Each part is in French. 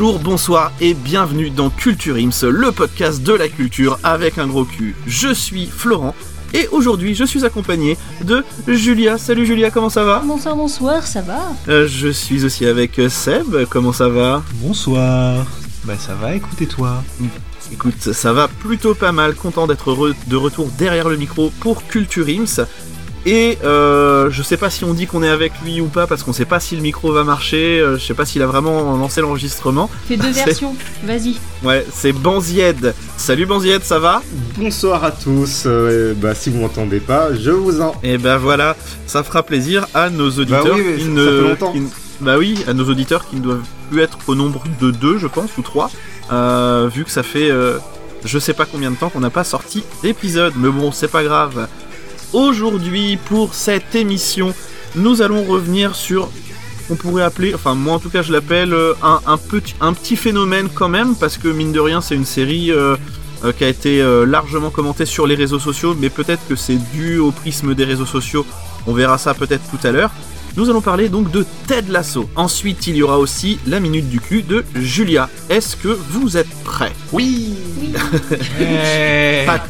Bonjour, bonsoir et bienvenue dans Culture Ims, le podcast de la culture avec un gros cul. Je suis Florent et aujourd'hui je suis accompagné de Julia. Salut Julia, comment ça va? Bonsoir, bonsoir, ça va? Euh, Je suis aussi avec Seb, comment ça va? Bonsoir. Bah ça va, écoutez toi. Écoute, ça va plutôt pas mal, content d'être re- de retour derrière le micro pour Culture Ims. Et euh, je sais pas si on dit qu'on est avec lui ou pas parce qu'on sait pas si le micro va marcher, euh, je sais pas s'il a vraiment lancé l'enregistrement. Fais deux versions, vas-y. Ouais, c'est Banzied. Salut Banzied, ça va? Bonsoir à tous. Euh, bah, si vous m'entendez pas, je vous en. Et ben voilà, ça fera plaisir à nos auditeurs Bah oui, mais qui ça- ne, ça fait longtemps. qui ne- bah oui, à nos auditeurs qui ne doivent plus être au nombre de deux, je pense, ou trois, euh, vu que ça fait euh, je sais pas combien de temps qu'on n'a pas sorti d'épisode, mais bon, c'est pas grave. Aujourd'hui, pour cette émission, nous allons revenir sur on pourrait appeler, enfin moi en tout cas je l'appelle euh, un, un petit, un petit phénomène quand même, parce que mine de rien c'est une série euh, euh, qui a été euh, largement commentée sur les réseaux sociaux, mais peut-être que c'est dû au prisme des réseaux sociaux, on verra ça peut-être tout à l'heure. Nous allons parler donc de Ted Lasso. Ensuite il y aura aussi la minute du cul de Julia. Est-ce que vous êtes prêts? Oui. pas,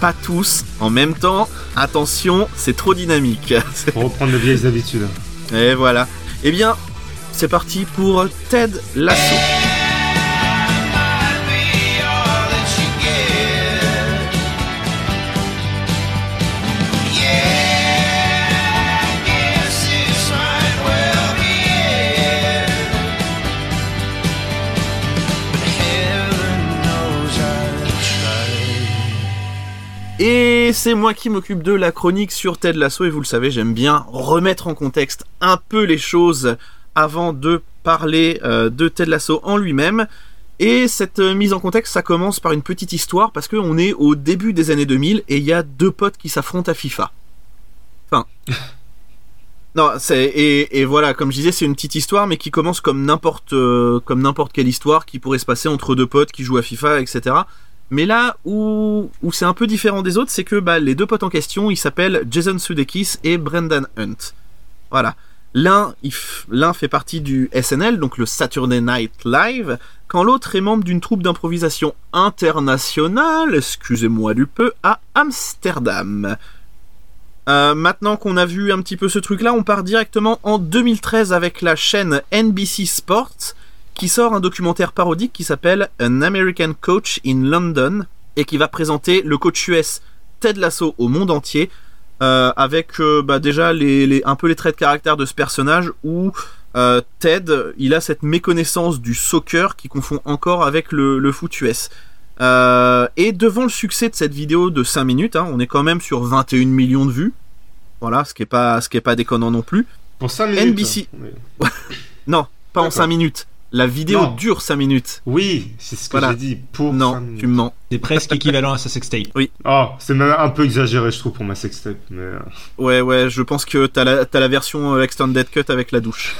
pas tous en même temps, attention, c'est trop dynamique. Pour reprendre de vieilles habitudes. Et voilà. Eh bien, c'est parti pour Ted Lasso. Et c'est moi qui m'occupe de la chronique sur Ted Lasso et vous le savez, j'aime bien remettre en contexte un peu les choses avant de parler euh, de Ted Lasso en lui-même. Et cette euh, mise en contexte, ça commence par une petite histoire parce qu'on est au début des années 2000 et il y a deux potes qui s'affrontent à FIFA. Enfin. Non, c'est et, et voilà, comme je disais, c'est une petite histoire, mais qui commence comme n'importe euh, comme n'importe quelle histoire qui pourrait se passer entre deux potes qui jouent à FIFA, etc. Mais là où, où c'est un peu différent des autres, c'est que bah, les deux potes en question, ils s'appellent Jason Sudeikis et Brendan Hunt. Voilà. L'un, fait partie du SNL, donc le Saturday Night Live, quand l'autre est membre d'une troupe d'improvisation internationale, excusez-moi du peu, à Amsterdam. Euh, maintenant qu'on a vu un petit peu ce truc-là, on part directement en 2013 avec la chaîne NBC Sports, qui sort un documentaire parodique qui s'appelle An American Coach in London, et qui va présenter le coach US Ted Lasso au monde entier, euh, avec euh, bah, déjà les, les- un peu les traits de caractère de ce personnage, où euh, Ted, il a cette méconnaissance du soccer qui confond encore avec le, le foot US. Et devant le succès de cette vidéo de 5 minutes, hein, on est quand même sur 21 millions de vues. Voilà, ce qui est pas, ce qui est pas déconnant non plus. Pour 5 minutes. NBC. Oui. Non, pas en D'accord. 5 minutes. La vidéo Non. dure 5 minutes. Oui, c'est ce que Voilà. j'ai dit. Pour non, tu mens. C'est presque équivalent à sa sextape. Oh, c'est même un peu exagéré, je trouve, pour ma sextape. Mais euh, Ouais, ouais, je pense que t'as la, t'as la version euh, Extended Cut avec la douche.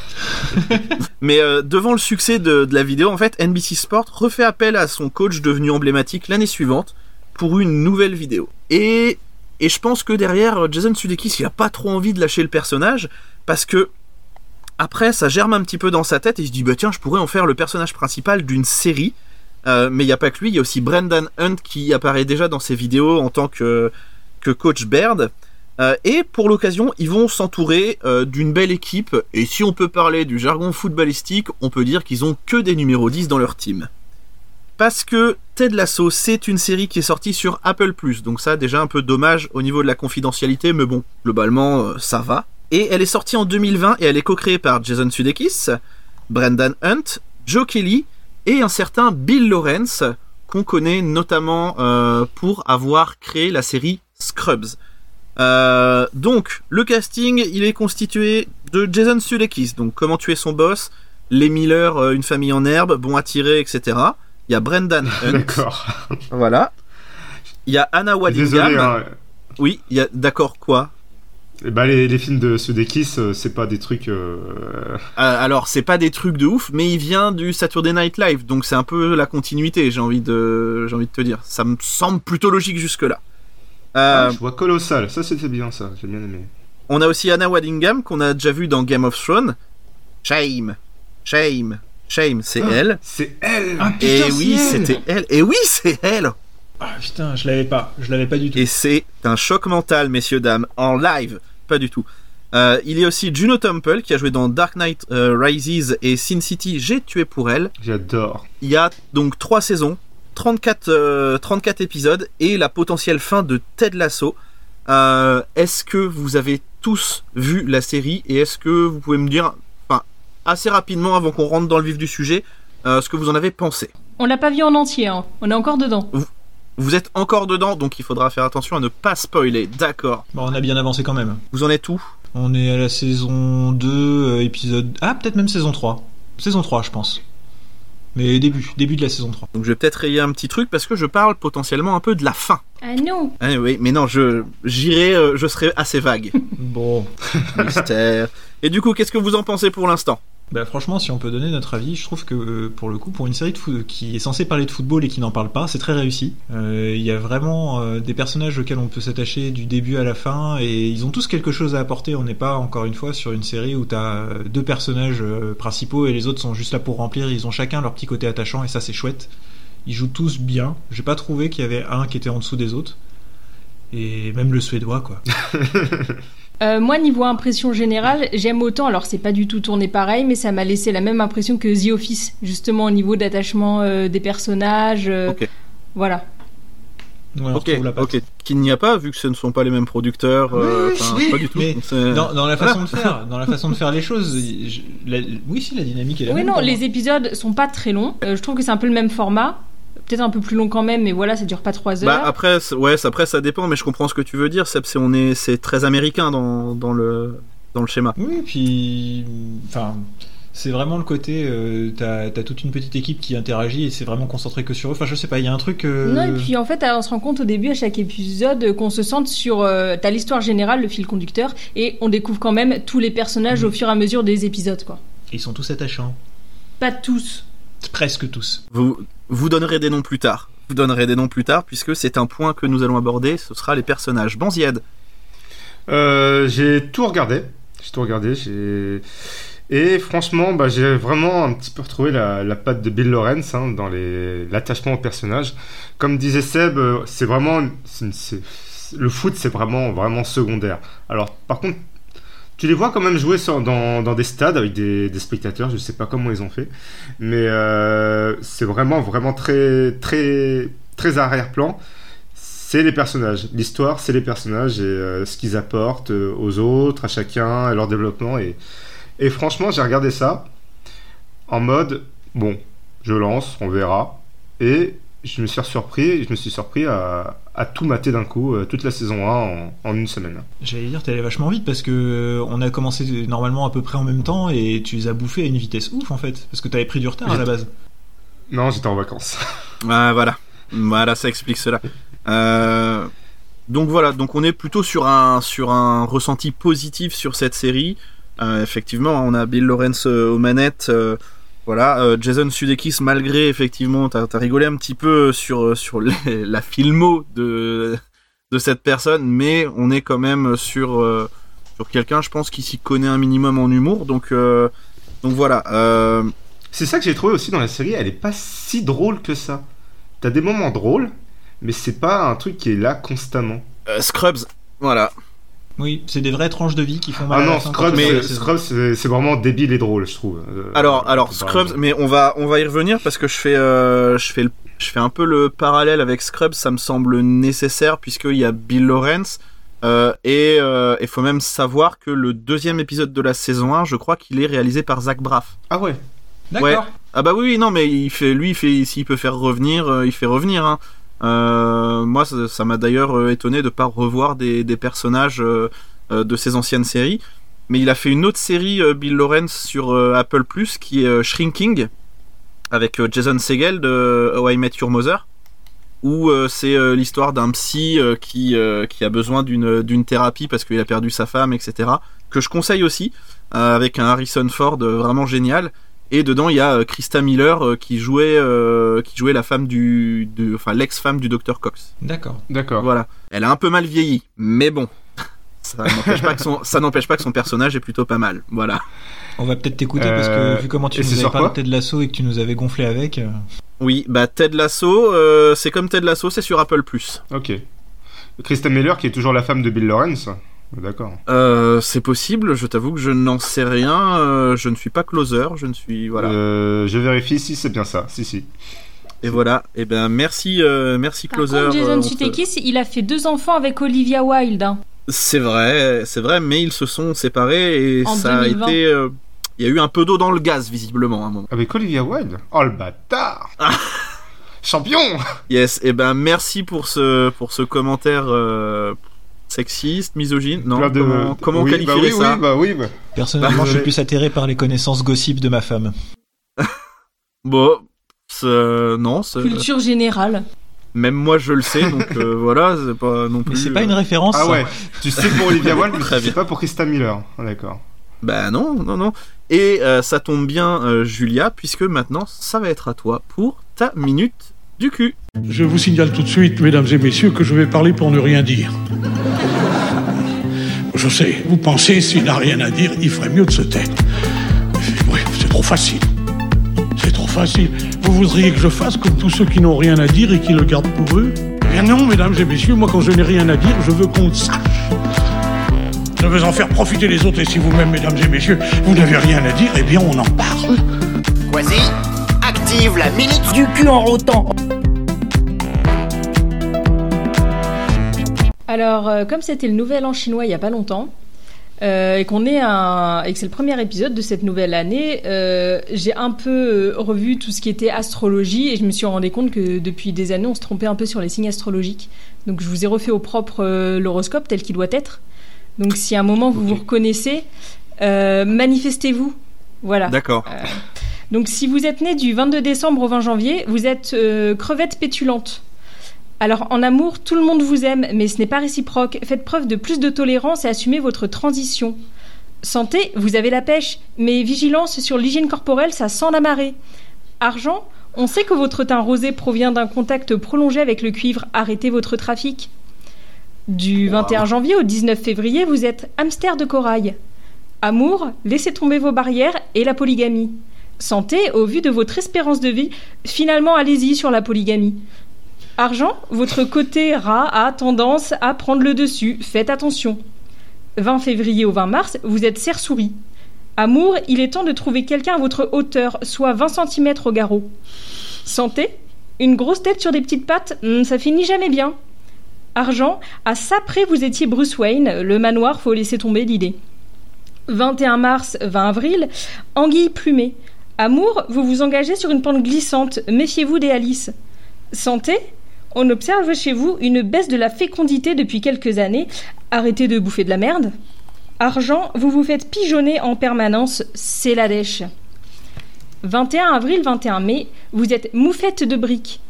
Mais euh, devant le succès de, de la vidéo, en fait, NBC Sport refait appel à son coach devenu emblématique l'année suivante pour une nouvelle vidéo. Et, et je pense que derrière, Jason Sudeikis, il a pas trop envie de lâcher le personnage parce que après, ça germe un petit peu dans sa tête et il se dit, bah tiens, je pourrais en faire le personnage principal d'une série. Euh, mais il n'y a pas que lui, il y a aussi Brendan Hunt qui apparaît déjà dans ses vidéos en tant que, coach Baird. Euh, et pour l'occasion, ils vont s'entourer euh, d'une belle équipe. Et si on peut parler du jargon footballistique, on peut dire qu'ils ont que des numéros 10 dans leur team. Parce que Ted Lasso, c'est une série qui est sortie sur Apple+. Donc ça, déjà un peu dommage au niveau de la confidentialité, mais bon, globalement, ça va. Et elle est sortie en 2020 et elle est co-créée par Jason Sudeikis, Brendan Hunt, Joe Kelly et un certain Bill Lawrence, qu'on connaît notamment euh, pour avoir créé la série Scrubs. Euh, donc, le casting, il est constitué de Jason Sudeikis, donc comment tuer son boss, les Miller, euh, une famille en herbe, bon à tirer, etc. Il y a Brendan Hunt, D'accord. voilà. Il y a Anna Désolé, Waddingham. hein. Oui, il y a d'accord quoi? Bah, les, les films de Sudeikis, euh, c'est pas des trucs. euh, Euh, alors, c'est pas des trucs de ouf, mais il vient du Saturday Night Live, donc c'est un peu la continuité, j'ai envie de, j'ai envie de te dire. Ça me semble plutôt logique jusque-là. Euh, ah, je vois colossal. Ça, c'était bien, ça. J'ai bien aimé. on a aussi Anna Waddingham qu'on a déjà vu dans Game of Thrones. Shame, shame, shame, c'est Ah, elle. C'est elle Ah, Et oui, c'est elle c'était elle. Et oui, c'est elle. Ah putain, je l'avais pas. Je l'avais pas du tout. Et c'est un choc mental, messieurs dames, en live, pas du tout. Euh, il y a aussi Juno Temple qui a joué dans Dark Knight euh, Rises et Sin City. J'ai tué pour elle. J'adore. Il y a donc trois saisons, 34, euh, 34 épisodes et la potentielle fin de Ted Lasso. Euh, est-ce que vous avez tous vu la série et est-ce que vous pouvez me dire, enfin, assez rapidement avant qu'on rentre dans le vif du sujet, euh, ce que vous en avez pensé? On l'a pas vu en entier, hein. on est encore dedans. Vous êtes encore dedans, donc il faudra faire attention à ne pas spoiler. D'accord. Bon, on a bien avancé quand même. Vous en êtes où? On est à la saison 2, euh, épisode... Ah, peut-être même saison 3. Saison 3, je pense. Mais début, début de la saison 3. Donc je vais peut-être rayer un petit truc parce que je parle potentiellement un peu de la fin. Ah non Ah oui, mais non, je j'irai, euh, je serai assez vague. Bon, Mystère. Et du coup, qu'est-ce que vous en pensez pour l'instant? Bah franchement, si on peut donner notre avis, je trouve que euh, pour le coup, pour une série qui est censée parler de football et qui n'en parle pas, c'est très réussi. Euh, Il y a vraiment euh, des personnages auxquels on peut s'attacher du début à la fin et ils ont tous quelque chose à apporter. On n'est pas encore une fois sur une série où t'as euh, deux personnages principaux et les autres sont juste là pour remplir. Ils ont chacun leur petit côté attachant et ça c'est chouette. Ils jouent tous bien. J'ai pas trouvé qu'il y avait un qui était en dessous des autres. Et même le suédois quoi. Euh, moi, niveau impression générale, j'aime autant. Alors, c'est pas du tout tourné pareil, mais ça m'a laissé la même impression que The Office, justement au niveau d'attachement euh, des personnages. euh, Ok. Voilà. Ouais, Ok. Qu'il n'y a pas, vu que ce ne sont pas les mêmes producteurs. euh, Oui, enfin, oui, pas du tout. mais Dans, dans la façon de faire, dans la façon de faire les choses, je- la- oui, si la dynamique est la Oui, même. non, pour les moi. épisodes sont pas très longs. Euh, je trouve que c'est un peu le même format. Peut-être un peu plus long quand même, mais voilà, ça dure pas trois heures. Bah après, c'est- ouais, après ça dépend, mais je comprends ce que tu veux dire. Seb, c'est on est, c'est très américain dans, dans le dans le schéma. Oui, puis, enfin, c'est vraiment le côté, euh, t'as as toute une petite équipe qui interagit et c'est vraiment concentré que sur eux. Enfin, je sais pas, il y a un truc. euh, Non, et puis en fait, on se rend compte au début, à chaque épisode, qu'on se centre sur. euh, T'as l'histoire générale, le fil conducteur, et on découvre quand même tous les personnages Mhm. au fur et à mesure des épisodes, quoi. Ils sont tous attachants, Pas tous. presque tous. Vous vous donnerez des noms plus tard. Vous donnerez des noms plus tard puisque c'est un point que nous allons aborder. Ce sera les personnages. Bon Ziad. Euh, j'ai tout regardé. J'ai tout regardé. Et franchement, bah, j'ai vraiment un petit peu retrouvé la, patte de Bill Lawrence hein, dans l'attachement au personnage. Comme disait Seb, euh, c'est vraiment le foot, c'est vraiment vraiment secondaire. Alors, par contre, tu les vois quand même jouer dans, des stades avec des, des spectateurs. Je sais pas comment ils ont fait, mais euh, c'est vraiment vraiment très très très arrière-plan c'est les personnages. L'histoire, c'est les personnages et euh, ce qu'ils apportent euh, aux autres, à chacun, à leur développement. Et, et franchement, j'ai regardé ça en mode, bon, je lance, on verra. Et je me suis surpris, je me suis surpris à, à tout mater d'un coup, euh, toute la saison 1 en, en une semaine. J'allais dire, t'es allé vachement vite parce que euh, on a commencé normalement à peu près en même temps et tu les as bouffés à une vitesse ouf en fait, parce que t'avais pris du retard à la base. Non, j'étais en vacances. Ah, voilà. Voilà, ça explique cela. Euh, donc voilà, donc on est plutôt sur un, sur un ressenti positif sur cette série. Euh, effectivement, on a Bill Lawrence aux manettes. euh, voilà, euh, Jason Sudeikis, malgré effectivement, t'as as rigolé un petit peu sur, sur les- la filmo de, de cette personne, mais on est quand même sur, euh, sur quelqu'un, je pense, qui s'y connaît un minimum en humour. Donc, euh, donc voilà. Euh, C'est ça que j'ai trouvé aussi dans la série, elle est pas si drôle que ça. T'as des moments drôles, mais c'est pas un truc qui est là constamment. euh, Scrubs, voilà. Oui, c'est des vraies tranches de vie qui font mal Ah non, Scrubs, c'est- vraiment débile et drôle, je trouve. Euh, Alors, alors Scrubs, mais on va, on va y revenir parce que je fais, euh, je fais, le- je fais un peu le parallèle avec Scrubs. Ça me semble nécessaire puisqu'il y a Bill Lawrence euh, et il faut même savoir que le deuxième épisode de la saison 1, je crois qu'il est réalisé par Zach Braff. Ah ouais. D'accord. Ah bah oui, oui, non, mais il fait, lui, il fait, s'il peut faire revenir, euh, il fait revenir. hein. Euh, moi, ça m'a d'ailleurs euh, étonné de pas revoir des, personnages euh, de ses anciennes séries. Mais il a fait une autre série, Bill Lawrence, sur Apple Plus, qui est Shrinking, avec Jason Segel de How I Met Your Mother. où c'est l'histoire d'un psy qui, qui a besoin d'une thérapie parce qu'il a perdu sa femme, etc. Que je conseille aussi, avec un Harrison Ford vraiment génial. Et dedans, il y a euh, Krista Miller euh, qui jouait euh, qui jouait la femme du, de, enfin l'ex-femme du docteur Cox. D'accord. D'accord. Voilà. Elle a un peu mal vieilli, mais bon. Ça n'empêche pas que son ça n'empêche pas que son personnage est plutôt pas mal. Voilà. On va peut-être t'écouter parce que vu comment tu et nous avais parlé de Ted Lasso et que tu nous avais gonflé avec. euh, Oui, bah Ted Lasso, euh, c'est comme Ted Lasso, c'est sur Apple Ok. Kristen Miller qui est toujours la femme de Bill Lawrence. D'accord. Euh, c'est possible, je t'avoue que je n'en sais rien, euh, je ne suis pas closer, je ne suis voilà. Euh, je vérifie si c'est bien ça. Si, si. Et voilà, et ben merci euh, merci Par closer. contre, Jason on te- Sudeikis, il a fait deux enfants avec Olivia Wilde. hein. C'est vrai, c'est vrai, mais ils se sont séparés et En ça 2020. a été euh, il y a eu un peu d'eau dans le gaz visiblement à un moment. Avec Olivia Wilde? Oh le bâtard Champion Yes, et ben merci pour ce pour ce commentaire euh, sexiste, misogyne, non de- Comment, comment oui, qualifier bah oui, ça Oui, bah oui, bah. Personnellement, Bah, je suis plus atterré par les connaissances gossip de ma femme. Bon, c'est- non, c'est- Culture générale. même moi je le sais, donc euh, voilà, c'est pas non plus. Mais c'est pas euh, une référence. Ah ça. ouais, tu sais pour Olivia Wilde, mais tu sais pas pour Krista Miller. Ah, D'accord. Bah non, non, non. Et euh, ça tombe bien, euh, Julia, puisque maintenant ça va être à toi pour ta minute du cul. Je vous signale tout de suite, mesdames et messieurs, que je vais parler pour ne rien dire. Je sais, vous pensez, s'il n'a rien à dire, il ferait mieux de se taire. Oui, c'est trop facile. C'est trop facile. Vous voudriez que je fasse comme tous ceux qui n'ont rien à dire et qui le gardent pour eux? Eh bien non, mesdames et messieurs, moi quand je n'ai rien à dire, je veux qu'on le sache. Je veux en faire profiter les autres et si vous-même, mesdames et messieurs, vous n'avez rien à dire, eh bien on en parle. Quasi, active la minute Du cul en rotant. Alors, euh, comme c'était le nouvel an chinois il y a pas longtemps, euh, et qu'on est un, et que c'est le premier épisode de cette nouvelle année, euh, j'ai un peu revu tout ce qui était astrologie et je me suis rendu compte que depuis des années on se trompait un peu sur les signes astrologiques. Donc je vous ai refait au propre euh, l'horoscope tel qu'il doit être. Donc si à un moment vous vous reconnaissez, manifestez-vous. Voilà. D'accord. Donc si vous êtes né du 22 décembre au 20 janvier, vous êtes crevette pétulante. Alors en amour, tout le monde vous aime, mais ce n'est pas réciproque. Faites preuve de plus de tolérance et assumez votre transition. Santé, vous avez la pêche, mais vigilance sur l'hygiène corporelle, ça sent la marée. Argent, on sait que votre teint rosé provient d'un contact prolongé avec le cuivre. Arrêtez votre trafic. Du 21 janvier au 19 février, vous êtes hamster de corail. Amour, laissez tomber vos barrières et la polygamie. Santé, au vu de votre espérance de vie, finalement allez-y sur la polygamie. Argent, votre côté rat a tendance à prendre le dessus, faites attention. 20 février au 20 mars, vous êtes cerf-souris. Amour, il est temps de trouver quelqu'un à votre hauteur, soit 20 cm au garrot. Santé, une grosse tête sur des petites pattes, hmm, ça finit jamais bien. Argent, à ça près vous étiez Bruce Wayne, le manoir, faut laisser tomber l'idée. 21 mars, 20 avril, anguille plumée. Amour, vous vous engagez sur une pente glissante, méfiez-vous des Alice. Santé, on observe chez vous une baisse de la fécondité depuis quelques années. Arrêtez de bouffer de la merde. Argent, vous vous faites pigeonner en permanence, c'est la dèche. 21 avril, 21 mai, vous êtes moufette de briques.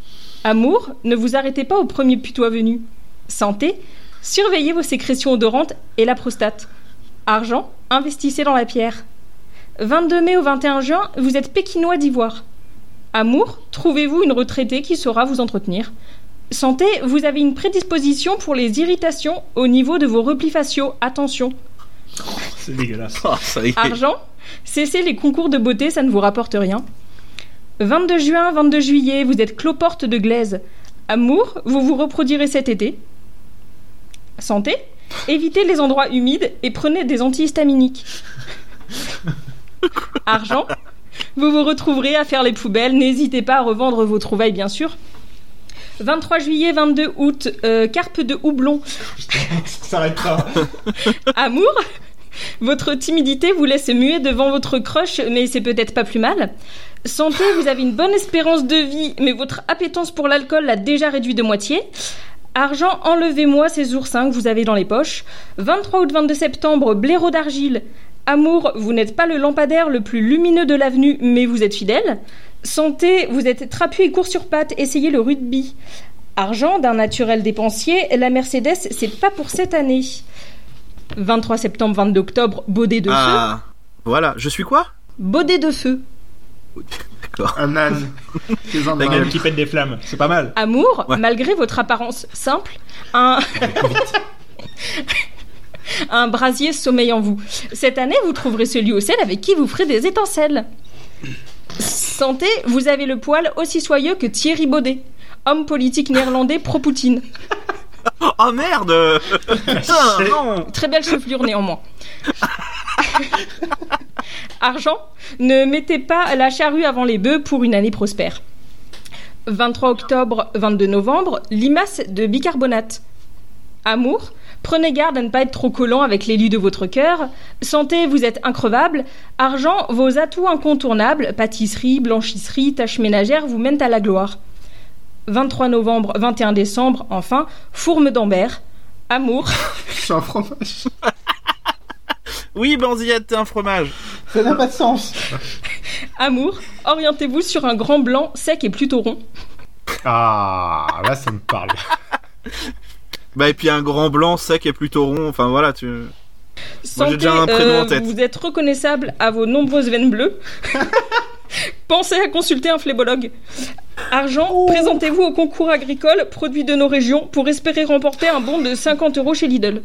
Amour, ne vous arrêtez pas au premier putois venu. Santé, surveillez vos sécrétions odorantes et la prostate. Argent, investissez dans la pierre. 22 mai au 21 juin, vous êtes pékinois d'ivoire. Amour, trouvez-vous une retraitée qui saura vous entretenir? Santé, vous avez une prédisposition pour les irritations au niveau de vos replis faciaux. Attention. C'est dégueulasse. Ça y est. Argent, cessez les concours de beauté, ça ne vous rapporte rien. 22 juin, 22 juillet, vous êtes cloporte de glaise. Amour, vous vous reproduirez cet été. Santé, évitez les endroits humides et prenez des antihistaminiques. Argent, vous vous retrouverez à faire les poubelles, n'hésitez pas à revendre vos trouvailles bien sûr. 23 juillet, 22 août, euh, carpe de houblon. Ça s'arrête pas. Amour Votre timidité vous laisse muet devant votre crush, mais c'est peut-être pas plus mal. Santé, vous avez une bonne espérance de vie, mais votre appétence pour l'alcool l'a déjà réduit de moitié. Argent, enlevez-moi ces oursins que vous avez dans les poches. 23 août 22 septembre, blaireau d'argile. Amour, vous n'êtes pas le lampadaire le plus lumineux de l'avenue, mais vous êtes fidèle. Santé, vous êtes trapu et court sur pattes, essayez le rugby. Argent, d'un naturel dépensier, la Mercedes, c'est pas pour cette année. 23 septembre, 22 octobre, baudet de feu. Ah, voilà. Je suis quoi? Baudet de feu. D'accord. Un âne. Un qui pète des flammes, c'est pas mal. Amour, Ouais. malgré votre apparence simple, un... un brasier sommeille en vous. Cette année, vous trouverez celui au sel avec qui vous ferez des étincelles. Santé, vous avez le poil aussi soyeux que Thierry Baudet, homme politique néerlandais pro-Poutine. Oh merde Putain, non Très belle chevelure néanmoins. Argent, ne mettez pas la charrue avant les bœufs pour une année prospère. 23 octobre, 22 novembre, limace de bicarbonate. Amour, prenez garde à ne pas être trop collant avec l'élu de votre cœur. Santé, vous êtes increvable. Argent, vos atouts incontournables, pâtisserie, blanchisserie, tâches ménagères vous mènent à la gloire. 23 novembre, 21 décembre, enfin, fourme d'Ambert. Amour, Je suis un fromage. Oui, Banzillette, t'es un fromage. Ça n'a pas de sens. Amour, orientez-vous sur un grand blanc sec et plutôt rond. Ah, là, ça me parle. Bah, et puis un grand blanc sec et plutôt rond. Enfin, voilà, tu. Santé, déjà un prénom en tête. vous êtes reconnaissable à vos nombreuses veines bleues. Pensez à consulter un flébologue. Argent, présentez-vous au concours agricole produit de nos régions pour espérer remporter un bon de 50 euros chez Lidl.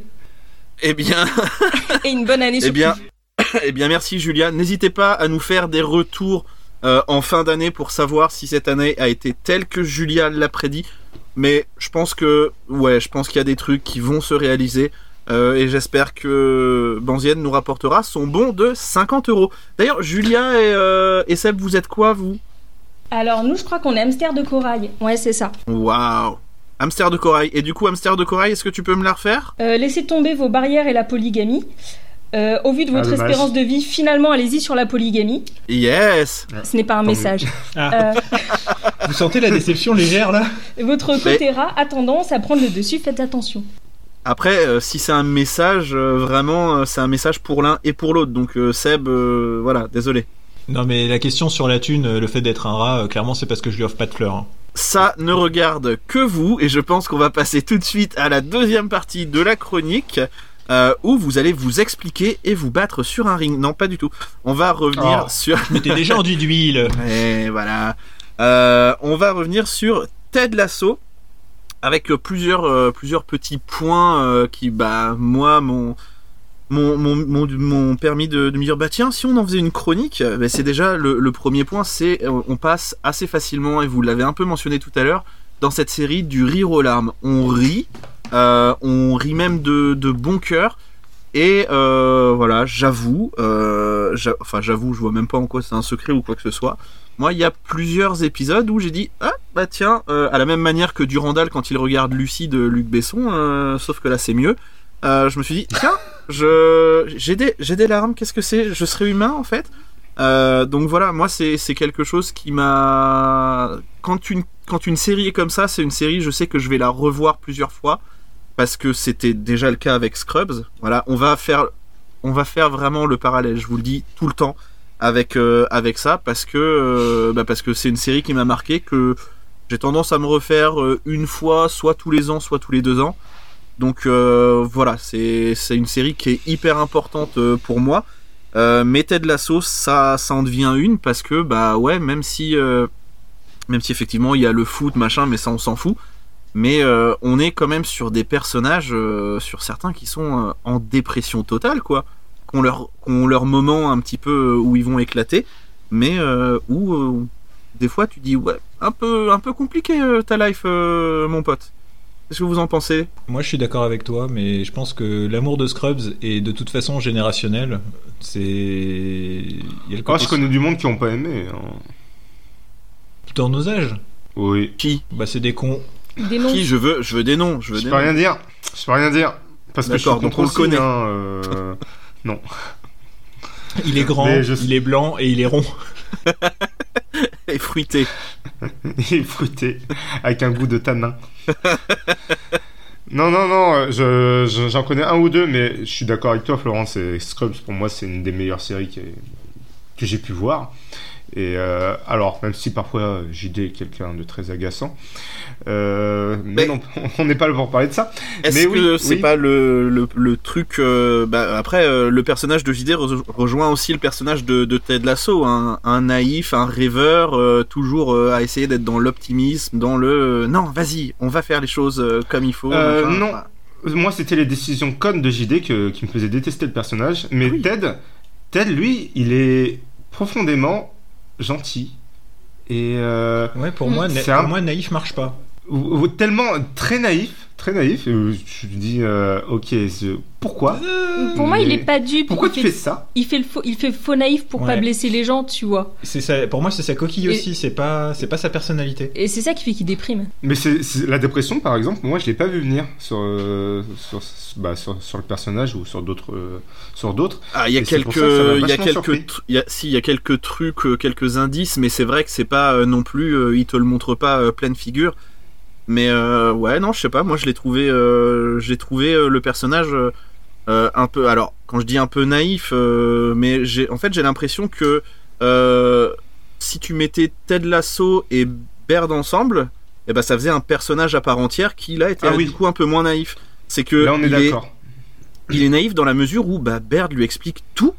Eh bien, Et une bonne année eh bien, eh bien, merci Julia. N'hésitez pas à nous faire des retours euh, en fin d'année pour savoir si cette année a été telle que Julia l'a prédit. Mais je pense que, ouais, je pense qu'il y a des trucs qui vont se réaliser. Euh, et j'espère que Banzienne nous rapportera son bon de 50 euros. D'ailleurs, Julia et, euh, et Seb, vous êtes quoi, vous? Alors nous, je crois qu'on est hamster de corail. Ouais, c'est ça. Waouh Hamster de corail. Et du coup, hamster de corail, est-ce que tu peux me la refaire? Euh, laissez tomber vos barrières et la polygamie. Euh, au vu de Ah, votre dommage. espérance de vie, finalement, allez-y sur la polygamie. Yes Ce n'est pas un Tant message. Ah, Euh, vous sentez la déception légère là? Votre côté rat a tendance à prendre le dessus, faites attention. Après, euh, si c'est un message, euh, vraiment, euh, c'est un message pour l'un et pour l'autre. Donc, euh, Seb, euh, voilà, désolé. Non mais la question sur la thune, le fait d'être un rat, euh, clairement c'est parce que je lui offre pas de fleurs. hein. Ça ne regarde que vous, et je pense qu'on va passer tout de suite à la deuxième partie de la chronique, euh, où vous allez vous expliquer et vous battre sur un ring. Non, pas du tout. On va revenir Oh. sur... Mais t'es déjà enduit d'huile. Et voilà. Euh, on va revenir sur Ted Lasso avec euh, plusieurs, euh, plusieurs petits points qui, bah, moi, m'ont m'ont- m'ont- m'ont- m'ont permis de, de me dire, bah tiens, si on en faisait une chronique, bah, c'est déjà le, le premier point, c'est on passe assez facilement, et vous l'avez un peu mentionné tout à l'heure, dans cette série du rire aux larmes. On rit, on rit même de, de bon cœur. Et euh, voilà, j'avoue, euh, enfin j'avoue, je vois même pas en quoi c'est un secret ou quoi que ce soit. Moi, il y a plusieurs épisodes où j'ai dit ah bah tiens, euh, à la même manière que Durandal quand il regarde Lucie de Luc Besson, euh, sauf que là c'est mieux. euh, je me suis dit tiens, je j'ai des j'ai des larmes. Qu'est-ce que c'est? Je serais humain en fait. Euh, donc voilà, moi c'est c'est quelque chose qui m'a quand une quand une série est comme ça, c'est une série, je sais que je vais la revoir plusieurs fois parce que c'était déjà le cas avec Scrubs. Voilà, on va faire on va faire vraiment le parallèle, je vous le dis tout le temps avec euh, avec ça parce que euh, bah, parce que c'est une série qui m'a marqué que j'ai tendance à me refaire euh, une fois soit tous les ans soit tous les deux ans. Donc voilà c'est une série qui est hyper importante pour moi. Euh, mais Ted Lasso ça ça en devient une parce que bah ouais même si même si effectivement il y a le foot machin mais ça on s'en fout mais euh, on est quand même sur des personnages euh, sur certains qui sont euh, en dépression totale quoi qu'on leur, qu'on leur moment un petit peu où ils vont éclater, mais euh, où euh, des fois tu dis ouais, un peu, un peu compliqué euh, ta life, euh, mon pote. Qu'est-ce que vous en pensez? Moi je suis d'accord avec toi, mais je pense que l'amour de Scrubs est de toute façon générationnel. C'est. Il y a le Oh, côté je connais du monde qui ont pas aimé. hein. dans nos âges? Oui. Qui? Bah c'est des cons. Des noms. Qui Je veux, je veux des noms. Je veux Je des peux noms. rien dire. Je peux rien dire. Parce que je suis contre on le connaît. hein, euh, non. Il est grand, je- il est blanc et il est rond. Et fruité. Il est fruité. Avec un goût de tanin. non, non, non. euh, je- je- J'en connais un ou deux, mais je suis d'accord avec toi, Florence. et Scrubs, pour moi, c'est une des meilleures séries qui est- que j'ai pu voir. Et euh, alors, même si parfois JD est quelqu'un de très agaçant, euh, mais, Mais- non, on n'est pas là pour parler de ça. Est-ce que oui, c'est oui. pas le, le, le truc euh, bah, Après, euh, le personnage de JD re- rejoint aussi le personnage de, de Ted Lasso, un, un naïf, un rêveur, euh, toujours euh, à essayer d'être dans l'optimisme, dans le euh, non, vas-y, on va faire les choses euh, comme il faut. Euh, non. Enfin, Moi, c'était les décisions connes de JD que- qui me faisaient détester le personnage. Mais Oui. Ted, Ted, lui, il est profondément gentil. Et euh, Ouais, pour moi, un- pour moi, naïf marche pas. Tellement très naïf, très naïf. et Je me dis, euh, ok, pourquoi Pour moi, il est pas dupe. Pourquoi il tu fait, fais ça il fait le faux, il fait faux naïf pour pas Ouais. blesser les gens, tu vois. C'est ça, pour moi, c'est sa coquille Et- aussi. C'est pas, c'est pas sa personnalité. Et c'est ça qui fait qu'il déprime. Mais c'est la dépression, par exemple, moi, je l'ai pas vu venir sur, euh, sur, bah, sur, sur le personnage ou sur d'autres. euh, sur d'autres. Ah, il y a quelques, il y a quelques, surpris. tr- il y a, si, il y a quelques trucs, euh, quelques indices, mais c'est vrai que c'est pas euh, non plus, euh, il te le montre pas euh, pleine figure. Mais euh, ouais, non, je sais pas. Moi, je l'ai trouvé, euh, j'ai trouvé euh, le personnage un peu. Alors, quand je dis un peu naïf, mais j'ai, en fait, j'ai l'impression que si tu mettais Ted Lasso et Baird ensemble, eh ben, ça faisait un personnage à part entière qui là était Ah oui. du coup un peu moins naïf. C'est que Là, on est il d'accord. il est naïf dans la mesure où bah, Baird lui explique tout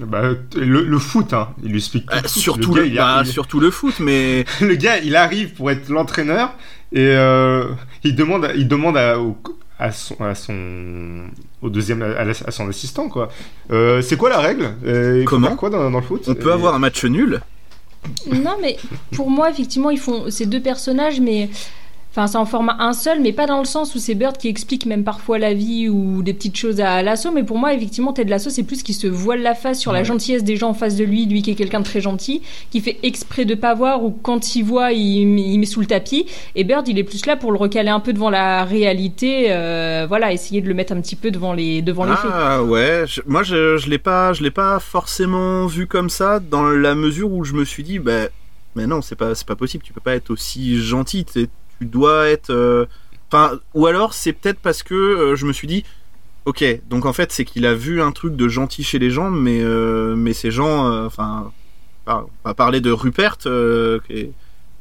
Bah, le, le foot, hein, il lui explique tout. Euh, le foot. surtout le, le, gars, il bah, arrive- surtout le foot, mais le gars, il arrive pour être l'entraîneur et euh, il demande, il demande à, au- à son, à son, au deuxième, à, la- à son assistant quoi. Euh, c'est quoi la règle? Euh, Comment? quoi dans, dans le foot? On peut Et- avoir un match nul? Non, mais pour moi, effectivement, ils font ces deux personnages, mais. Enfin, c'est en format un seul, mais pas dans le sens où c'est Bird qui explique même parfois la vie ou des petites choses à Lasso. Mais pour moi, effectivement, Ted Lasso, c'est plus qui se voile la face sur la gentillesse des gens en face de lui, lui qui est quelqu'un de très gentil, qui fait exprès de pas voir ou quand il voit, il, il met sous le tapis. Et Bird, il est plus là pour le recaler un peu devant la réalité, euh, voilà, essayer de le mettre un petit peu devant les, devant les faits. Ah ouais, je- moi je, je l'ai pas, je l'ai pas forcément vu comme ça dans la mesure où je me suis dit bah mais non c'est pas c'est pas possible, tu peux pas être aussi gentil, tu dois être, euh, enfin ou alors c'est peut-être parce que euh, je me suis dit ok donc en fait c'est qu'il a vu un truc de gentil chez les gens mais euh, mais ces gens enfin on va parler de Rupert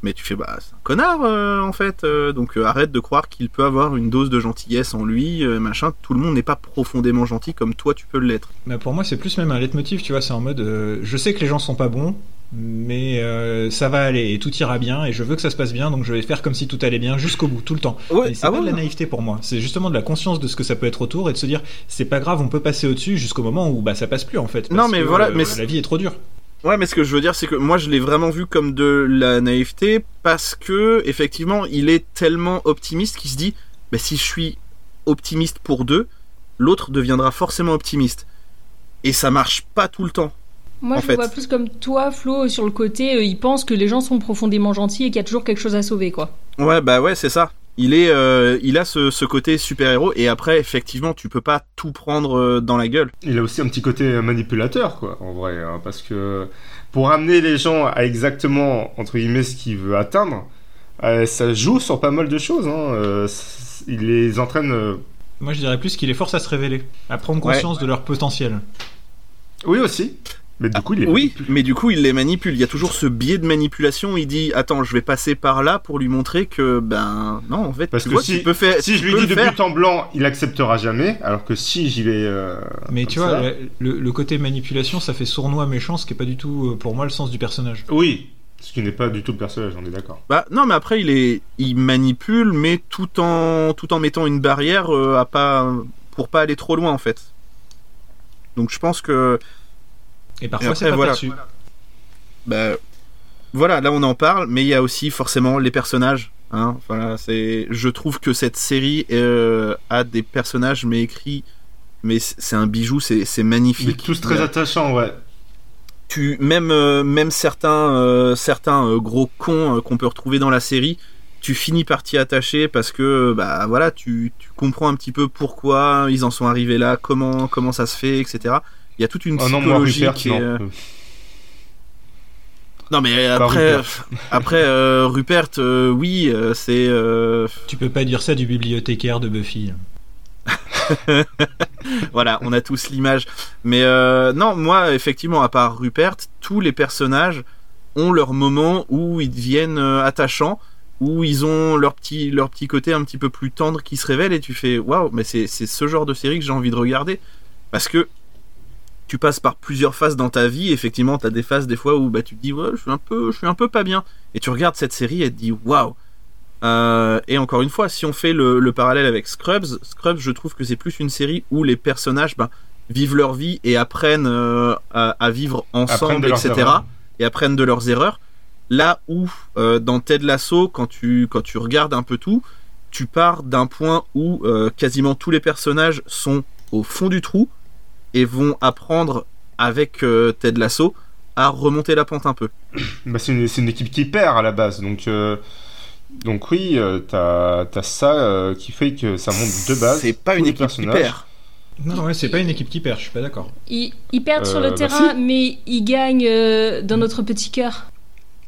mais tu fais bah c'est un connard en fait donc arrête de croire qu'il peut avoir une dose de gentillesse en lui machin tout le monde n'est pas profondément gentil comme toi tu peux l'être Bah, pour moi, c'est plus même un leitmotiv, tu vois. C'est en mode, je sais que les gens sont pas bons, mais euh, ça va aller et tout ira bien et je veux que ça se passe bien, donc je vais faire comme si tout allait bien jusqu'au bout, tout le temps. ouais, c'est ah pas ouais, de la naïveté pour moi, c'est justement de la conscience de ce que ça peut être autour et de se dire c'est pas grave, on peut passer au-dessus jusqu'au moment où bah ça passe plus en fait. Non, mais que, voilà, euh, mais la vie est trop dure. Ouais, mais ce que je veux dire, c'est que moi, je l'ai vraiment vu comme de la naïveté parce que, effectivement, il est tellement optimiste qu'il se dit, bah, si je suis optimiste pour deux, l'autre deviendra forcément optimiste. Et ça marche pas tout le temps. Moi, en je fait. le vois plus comme toi, Flo, sur le côté, euh, il pense que les gens sont profondément gentils et qu'il y a toujours quelque chose à sauver, quoi. Ouais, bah ouais, c'est ça. Il est, euh, il a ce, ce côté super-héros et après, effectivement, tu peux pas tout prendre euh, dans la gueule. Il a aussi un petit côté manipulateur, quoi, en vrai, hein, parce que pour amener les gens à exactement, entre guillemets, ce qu'il veut atteindre, euh, ça joue sur pas mal de choses. Hein, euh, il les entraîne. Moi je dirais plus qu'il les force à se révéler, à prendre Ouais. conscience de leur potentiel. Oui, aussi. Mais du coup, il est. Oui, mais du coup, il les manipule. Il y a toujours ce biais de manipulation. Il dit, attends, je vais passer par là pour lui montrer que, ben, non, en fait, Parce tu que vois, si- tu peux faire. Si je lui dis de but en blanc, il acceptera jamais. Alors que si j'y vais. euh, Mais tu vois, le côté manipulation, ça fait sournois méchant, ce qui est pas du tout euh, pour moi le sens du personnage. Oui, ce qui n'est pas du tout le personnage, on est d'accord. Bah non, mais après il est, il manipule, mais tout en tout en mettant une barrière euh, à pas pour pas aller trop loin en fait. Donc je pense que Et parfois après, c'est pas voilà. perçu. bah voilà, là on en parle, mais il y a aussi forcément les personnages. Hein, voilà, c'est, je trouve que cette série euh, a des personnages mais écrits, mais c'est un bijou, c'est c'est Ils magnifique. sont tous très a- attachants, ouais. tu même euh, même certains euh, certains euh, gros cons euh, qu'on peut retrouver dans la série tu finis par t'y attacher parce que bah voilà tu, tu comprends un petit peu pourquoi ils en sont arrivés là comment comment ça se fait etc il y a toute une Oh non, moi, psychologie Rupert, qui non. est euh, non mais Pas après Rupert. après euh, Rupert euh, oui euh, c'est euh, Tu peux pas dire ça du bibliothécaire de Buffy. voilà, on a tous l'image. Mais euh, non, moi, effectivement, à part Rupert, tous les personnages ont leur moment où ils deviennent euh, attachants, où ils ont leur petit, leur petit côté un petit peu plus tendre qui se révèle et tu fais waouh, mais c'est c'est ce genre de série que j'ai envie de regarder. Parce que tu passes par plusieurs phases dans ta vie, effectivement, tu as des phases des fois où bah, tu te dis ouais, je suis un peu, je suis un peu pas bien. Et tu regardes cette série et te dis waouh. Euh, et encore une fois, si on fait le, le parallèle avec Scrubs, Scrubs, je trouve que c'est plus une série où les personnages bah, vivent leur vie et apprennent euh, à, à vivre ensemble, etc. erreurs. Et apprennent de leurs erreurs. Là où, euh, dans Ted Lasso, quand tu, quand tu regardes un peu tout, tu pars d'un point où euh, quasiment tous les personnages sont au fond du trou et vont apprendre avec euh, Ted Lasso à remonter la pente un peu. Bah, c'est une, c'est une équipe qui perd à la base, donc euh, donc oui, euh, t'as as ça euh, qui fait que ça monte de base. C'est pas une équipe qui perd. Non, ouais, c'est pas une équipe qui perd, je suis pas d'accord. Ils, ils perdent sur le bah terrain, mais ils gagnent euh, dans notre petit cœur.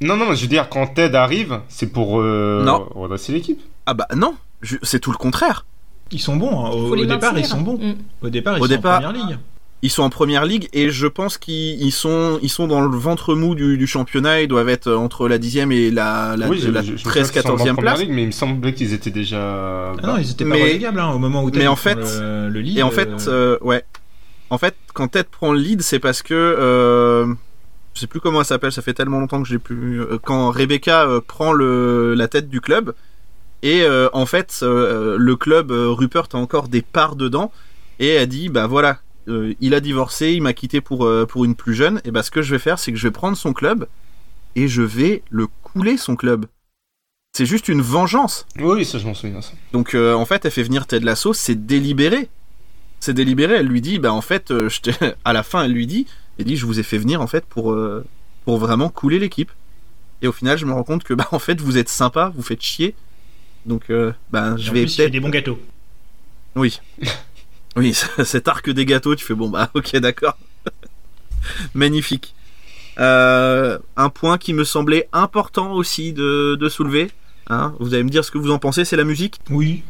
Non, non, je veux dire, quand Ted arrive, c'est pour euh, Non. redresser l'équipe. Ah bah non, c'est tout le contraire. Ils sont bons, hein. au, au départ ils sont bons. Mm. Au départ ils Au sont départ- en première ligue. Ils sont en première ligue et je pense qu'ils ils sont, ils sont dans le ventre mou du, du championnat. Ils doivent être entre la 10e et la, la, oui, je- la je- je me souviens qu'ils sont en 13-14e première place. ligue, mais il me semblait qu'ils étaient déjà. Ah bas. non, ils étaient pas Mais- relégables hein, au moment où Ted mais en prend fait- le, le lead. Et en fait, euh, euh, ouais. En fait, quand Ted prend le lead, c'est parce que euh, je sais plus comment elle s'appelle. Ça fait tellement longtemps que j'ai plus. euh, Quand Rebecca euh, prend le, la tête du club et euh, en fait euh, le club euh, Rupert a encore des parts dedans et elle dit bah voilà. Euh, il a divorcé, il m'a quitté pour, euh, pour une plus jeune, et bah ce que je vais faire, c'est que je vais prendre son club et je vais le couler son club. C'est juste une vengeance. Oui, ça, je m'en souviens. Ça. Donc euh, en fait, elle fait venir Ted Lasso, c'est délibéré. C'est délibéré, elle lui dit bah en fait euh, je à la fin elle lui dit elle dit je vous ai fait venir en fait pour euh, pour vraiment couler l'équipe. Et au final, je me rends compte que bah en fait vous êtes sympa, vous faites chier. Donc euh, bah et je en vais plus, il fait peut-être des bons gâteaux. oui. Oui, cet arc des gâteaux, tu fais bon bah ok d'accord. Magnifique. Euh, un point qui me semblait important aussi de, de soulever. Hein, vous allez me dire ce que vous en pensez, c'est la musique? Oui,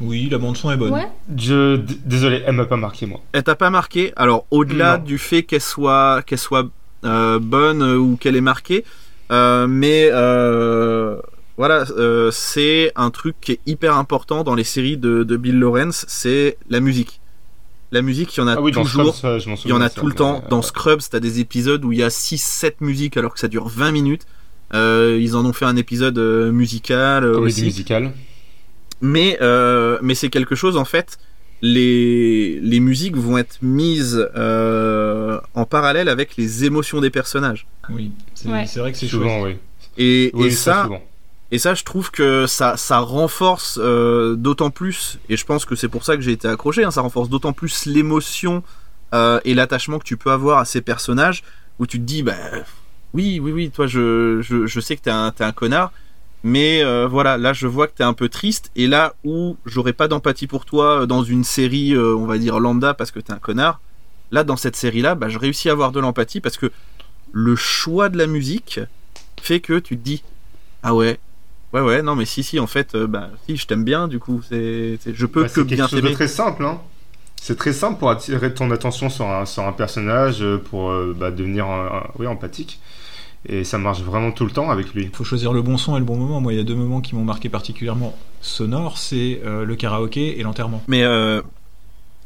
oui, la bande son est bonne. Ouais. Je... Désolé, elle m'a pas marqué, moi. Elle t'a pas marqué? Alors au-delà Non. du fait qu'elle soit qu'elle soit euh, bonne euh, ou qu'elle est marquée, euh, mais euh, voilà, euh, c'est un truc qui est hyper important dans les séries de, de Bill Lawrence, c'est la musique. La musique, il y en a Ah oui, toujours. Scrubs, ça, je m'en Il y en a tout le temps. euh, Dans Scrubs, t'as des épisodes où il y a 6-7 musiques alors que ça dure 20 minutes. Euh, ils en ont fait un épisode euh, musical euh, Comédie aussi. musicale. Mais, euh, mais c'est quelque chose, en fait, les, les musiques vont être mises euh, en parallèle avec les émotions des personnages. Oui, c'est Ouais. vrai que c'est Souvent, chouette. oui. Et, Oui, et ça, souvent. Et ça, je trouve que ça, ça renforce euh, d'autant plus, et je pense que c'est pour ça que j'ai été accroché, hein, ça renforce d'autant plus l'émotion euh, et l'attachement que tu peux avoir à ces personnages, où tu te dis, bah, oui, oui, oui, toi, je, je, sais que t'es un, un connard, mais euh, voilà, là, je vois que t'es un peu triste, et là où j'aurais pas d'empathie pour toi dans une série, on va dire lambda, parce que t'es un connard, là, dans cette série-là, bah, je réussis à avoir de l'empathie, parce que le choix de la musique fait que tu te dis, ah ouais, Ouais, ouais, non, mais si, si, en fait, euh, bah, si, je t'aime bien, du coup, c'est, c'est- je peux Bah, que c'est bien quelque chose de t'aimer. très simple. Hein. C'est très simple pour attirer ton attention sur un, sur un personnage, euh, pour euh, bah, devenir un- un- oui, empathique. Et ça marche vraiment tout le temps avec lui. Il faut choisir le bon son et le bon moment. Moi, il y a deux moments qui m'ont marqué particulièrement sonore, c'est euh, le karaoké et l'enterrement. Mais, euh,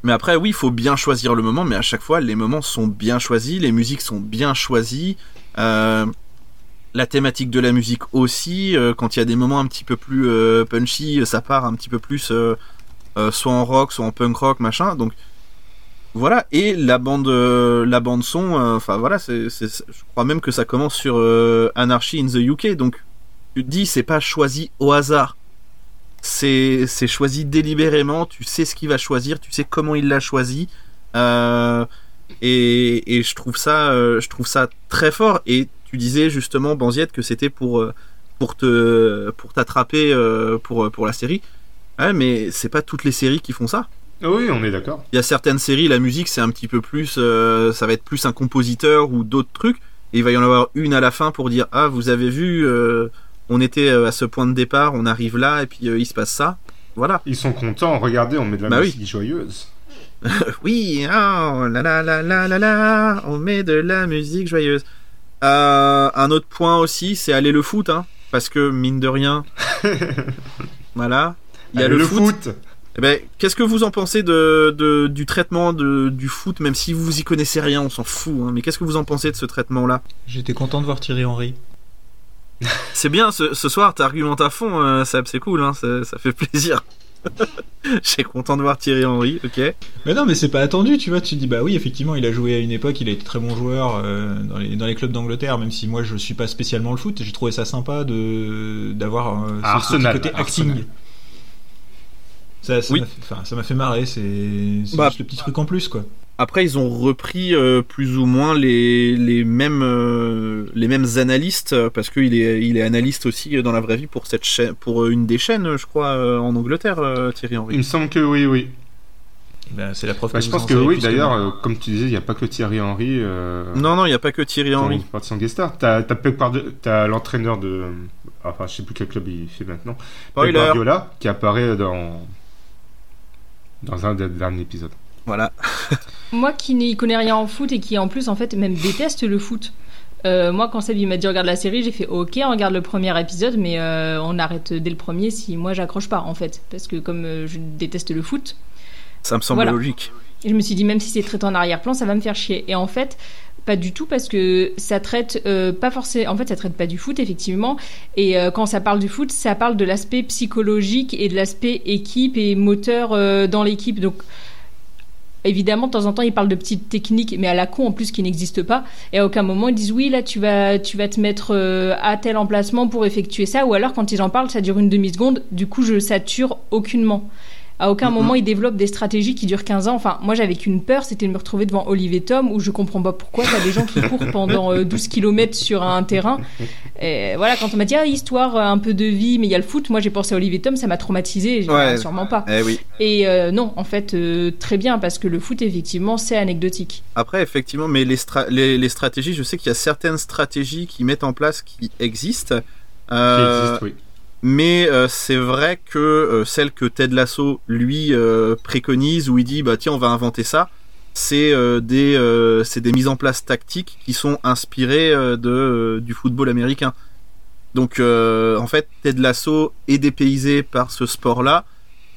mais après, oui, il faut bien choisir le moment, mais à chaque fois, les moments sont bien choisis, les musiques sont bien choisies. euh, la thématique de la musique aussi, euh, quand il y a des moments un petit peu plus euh, punchy, ça part un petit peu plus euh, soit en rock, soit en punk rock, machin. Donc voilà, et la bande, la bande son, enfin voilà, je crois même que ça commence sur Anarchy in the UK. Donc tu te dis, c'est pas choisi au hasard. C'est, choisi délibérément. Tu sais ce qu'il va choisir, tu sais comment il l'a choisi. Et, je trouve ça, je trouve ça très fort. Et tu disais justement, Banziette, que c'était pour, euh, pour te, pour t'attraper euh, pour, pour la série. Ouais, mais c'est pas toutes les séries qui font ça. Oui, on est d'accord. Il y a certaines séries, la musique c'est un petit peu plus, euh, ça va être plus un compositeur ou d'autres trucs. Et il va y en avoir une à la fin pour dire ah vous avez vu, euh, on était euh, à ce point de départ, on arrive là et puis euh, il se passe ça. voilà. Ils sont contents, regardez, on met de la Bah oui. musique joyeuse. Oui, oh, la la la la la la, on met de la musique joyeuse. Euh, un autre point aussi, c'est aller le foot, hein, parce que mine de rien, voilà, il y a Allez, le, foot. foot. Eh ben, qu'est-ce que vous en pensez de, de- du traitement de, du foot, même si vous y connaissez rien, on s'en fout, hein, mais qu'est-ce que vous en pensez de ce traitement-là? J'étais content de voir Thierry Henry. C'est bien, ce, ce soir, t'argumentes à fond, euh, Seb, c'est cool, hein, ça fait plaisir. J'ai content de voir Thierry Henry, ok. Mais non, mais c'est pas attendu, tu vois. Tu te dis, bah oui, effectivement, il a joué à une époque, il a été très bon joueur euh, dans, les, dans les clubs d'Angleterre, même si moi je suis pas spécialement le foot. J'ai trouvé ça sympa de d'avoir euh, Arsenal, côté Arsenal. acting. Ça, ça Oui. m'a fait, enfin, ça m'a fait marrer, c'est c'est Bah, juste le petit truc en plus, quoi. Après, ils ont repris euh, plus ou moins les, les mêmes euh, les mêmes analystes euh, parce qu'il est il est analyste aussi euh, dans la vraie vie pour cette chaîne pour une des chaînes, je crois, euh, en Angleterre, euh, Thierry Il Henry. me semble que oui, oui. Eh ben, c'est la preuve Bah, que je pense en que oui, d'ailleurs, euh, comme tu disais, il n'y a pas que Thierry Henry. Euh, Non, non, il n'y a pas que Thierry Henry. De son guest star. T'as t'as l'entraîneur de. Enfin, je sais plus quel club il fait maintenant. Guardiola, qui apparaît dans. Dans un des derniers épisodes. Voilà. Moi qui n'y connais rien en foot et qui en plus en fait même déteste le foot. euh, moi quand Seb m'a dit regarde la série, j'ai fait ok on regarde le premier épisode mais euh, on arrête dès le premier si moi j'accroche pas en fait. Parce que comme euh, je déteste le foot, Ça me semble Voilà. logique. Et je me suis dit, même si c'est traité en arrière-plan, ça va me faire chier. Et en fait, pas du tout, parce que ça traite euh, pas forcément. En fait, ça traite pas du foot, effectivement. Et euh, quand ça parle du foot, ça parle de l'aspect psychologique et de l'aspect équipe et moteur euh, dans l'équipe. Donc. Évidemment, de temps en temps, ils parlent de petites techniques, mais à la con en plus qui n'existent pas. Et à aucun moment, ils disent oui, là, tu vas, tu vas te mettre euh, à tel emplacement pour effectuer ça. Ou alors, quand ils en parlent, ça dure une demi-seconde. Du coup, je sature aucunement. À aucun Mhm. moment, ils développent des stratégies qui durent 15 ans. Enfin, moi, j'avais qu'une peur, c'était de me retrouver devant Olivier Tom, où je comprends pas pourquoi t'as des gens qui courent pendant euh, 12 km sur un terrain. Et voilà, quand on m'a dit, ah, histoire, euh, un peu de vie, mais il y a le foot, moi, j'ai pensé à Olivier Tom, ça m'a traumatisé. Ouais. Ah, sûrement pas. Eh oui. Et euh, non, en fait, euh, très bien, parce que le foot, effectivement, c'est anecdotique. Après, effectivement, mais les, stra- les, les stratégies, je sais qu'il y a certaines stratégies qui mettent en place qui existent. Qui Euh, existe, oui. Mais euh, c'est vrai que euh, celle que Ted Lasso lui euh, préconise, où il dit bah tiens on va inventer ça, c'est euh, des c'est des mises en place tactiques qui sont inspirées de du football américain. Donc en fait Ted Lasso est dépaysé par ce sport-là,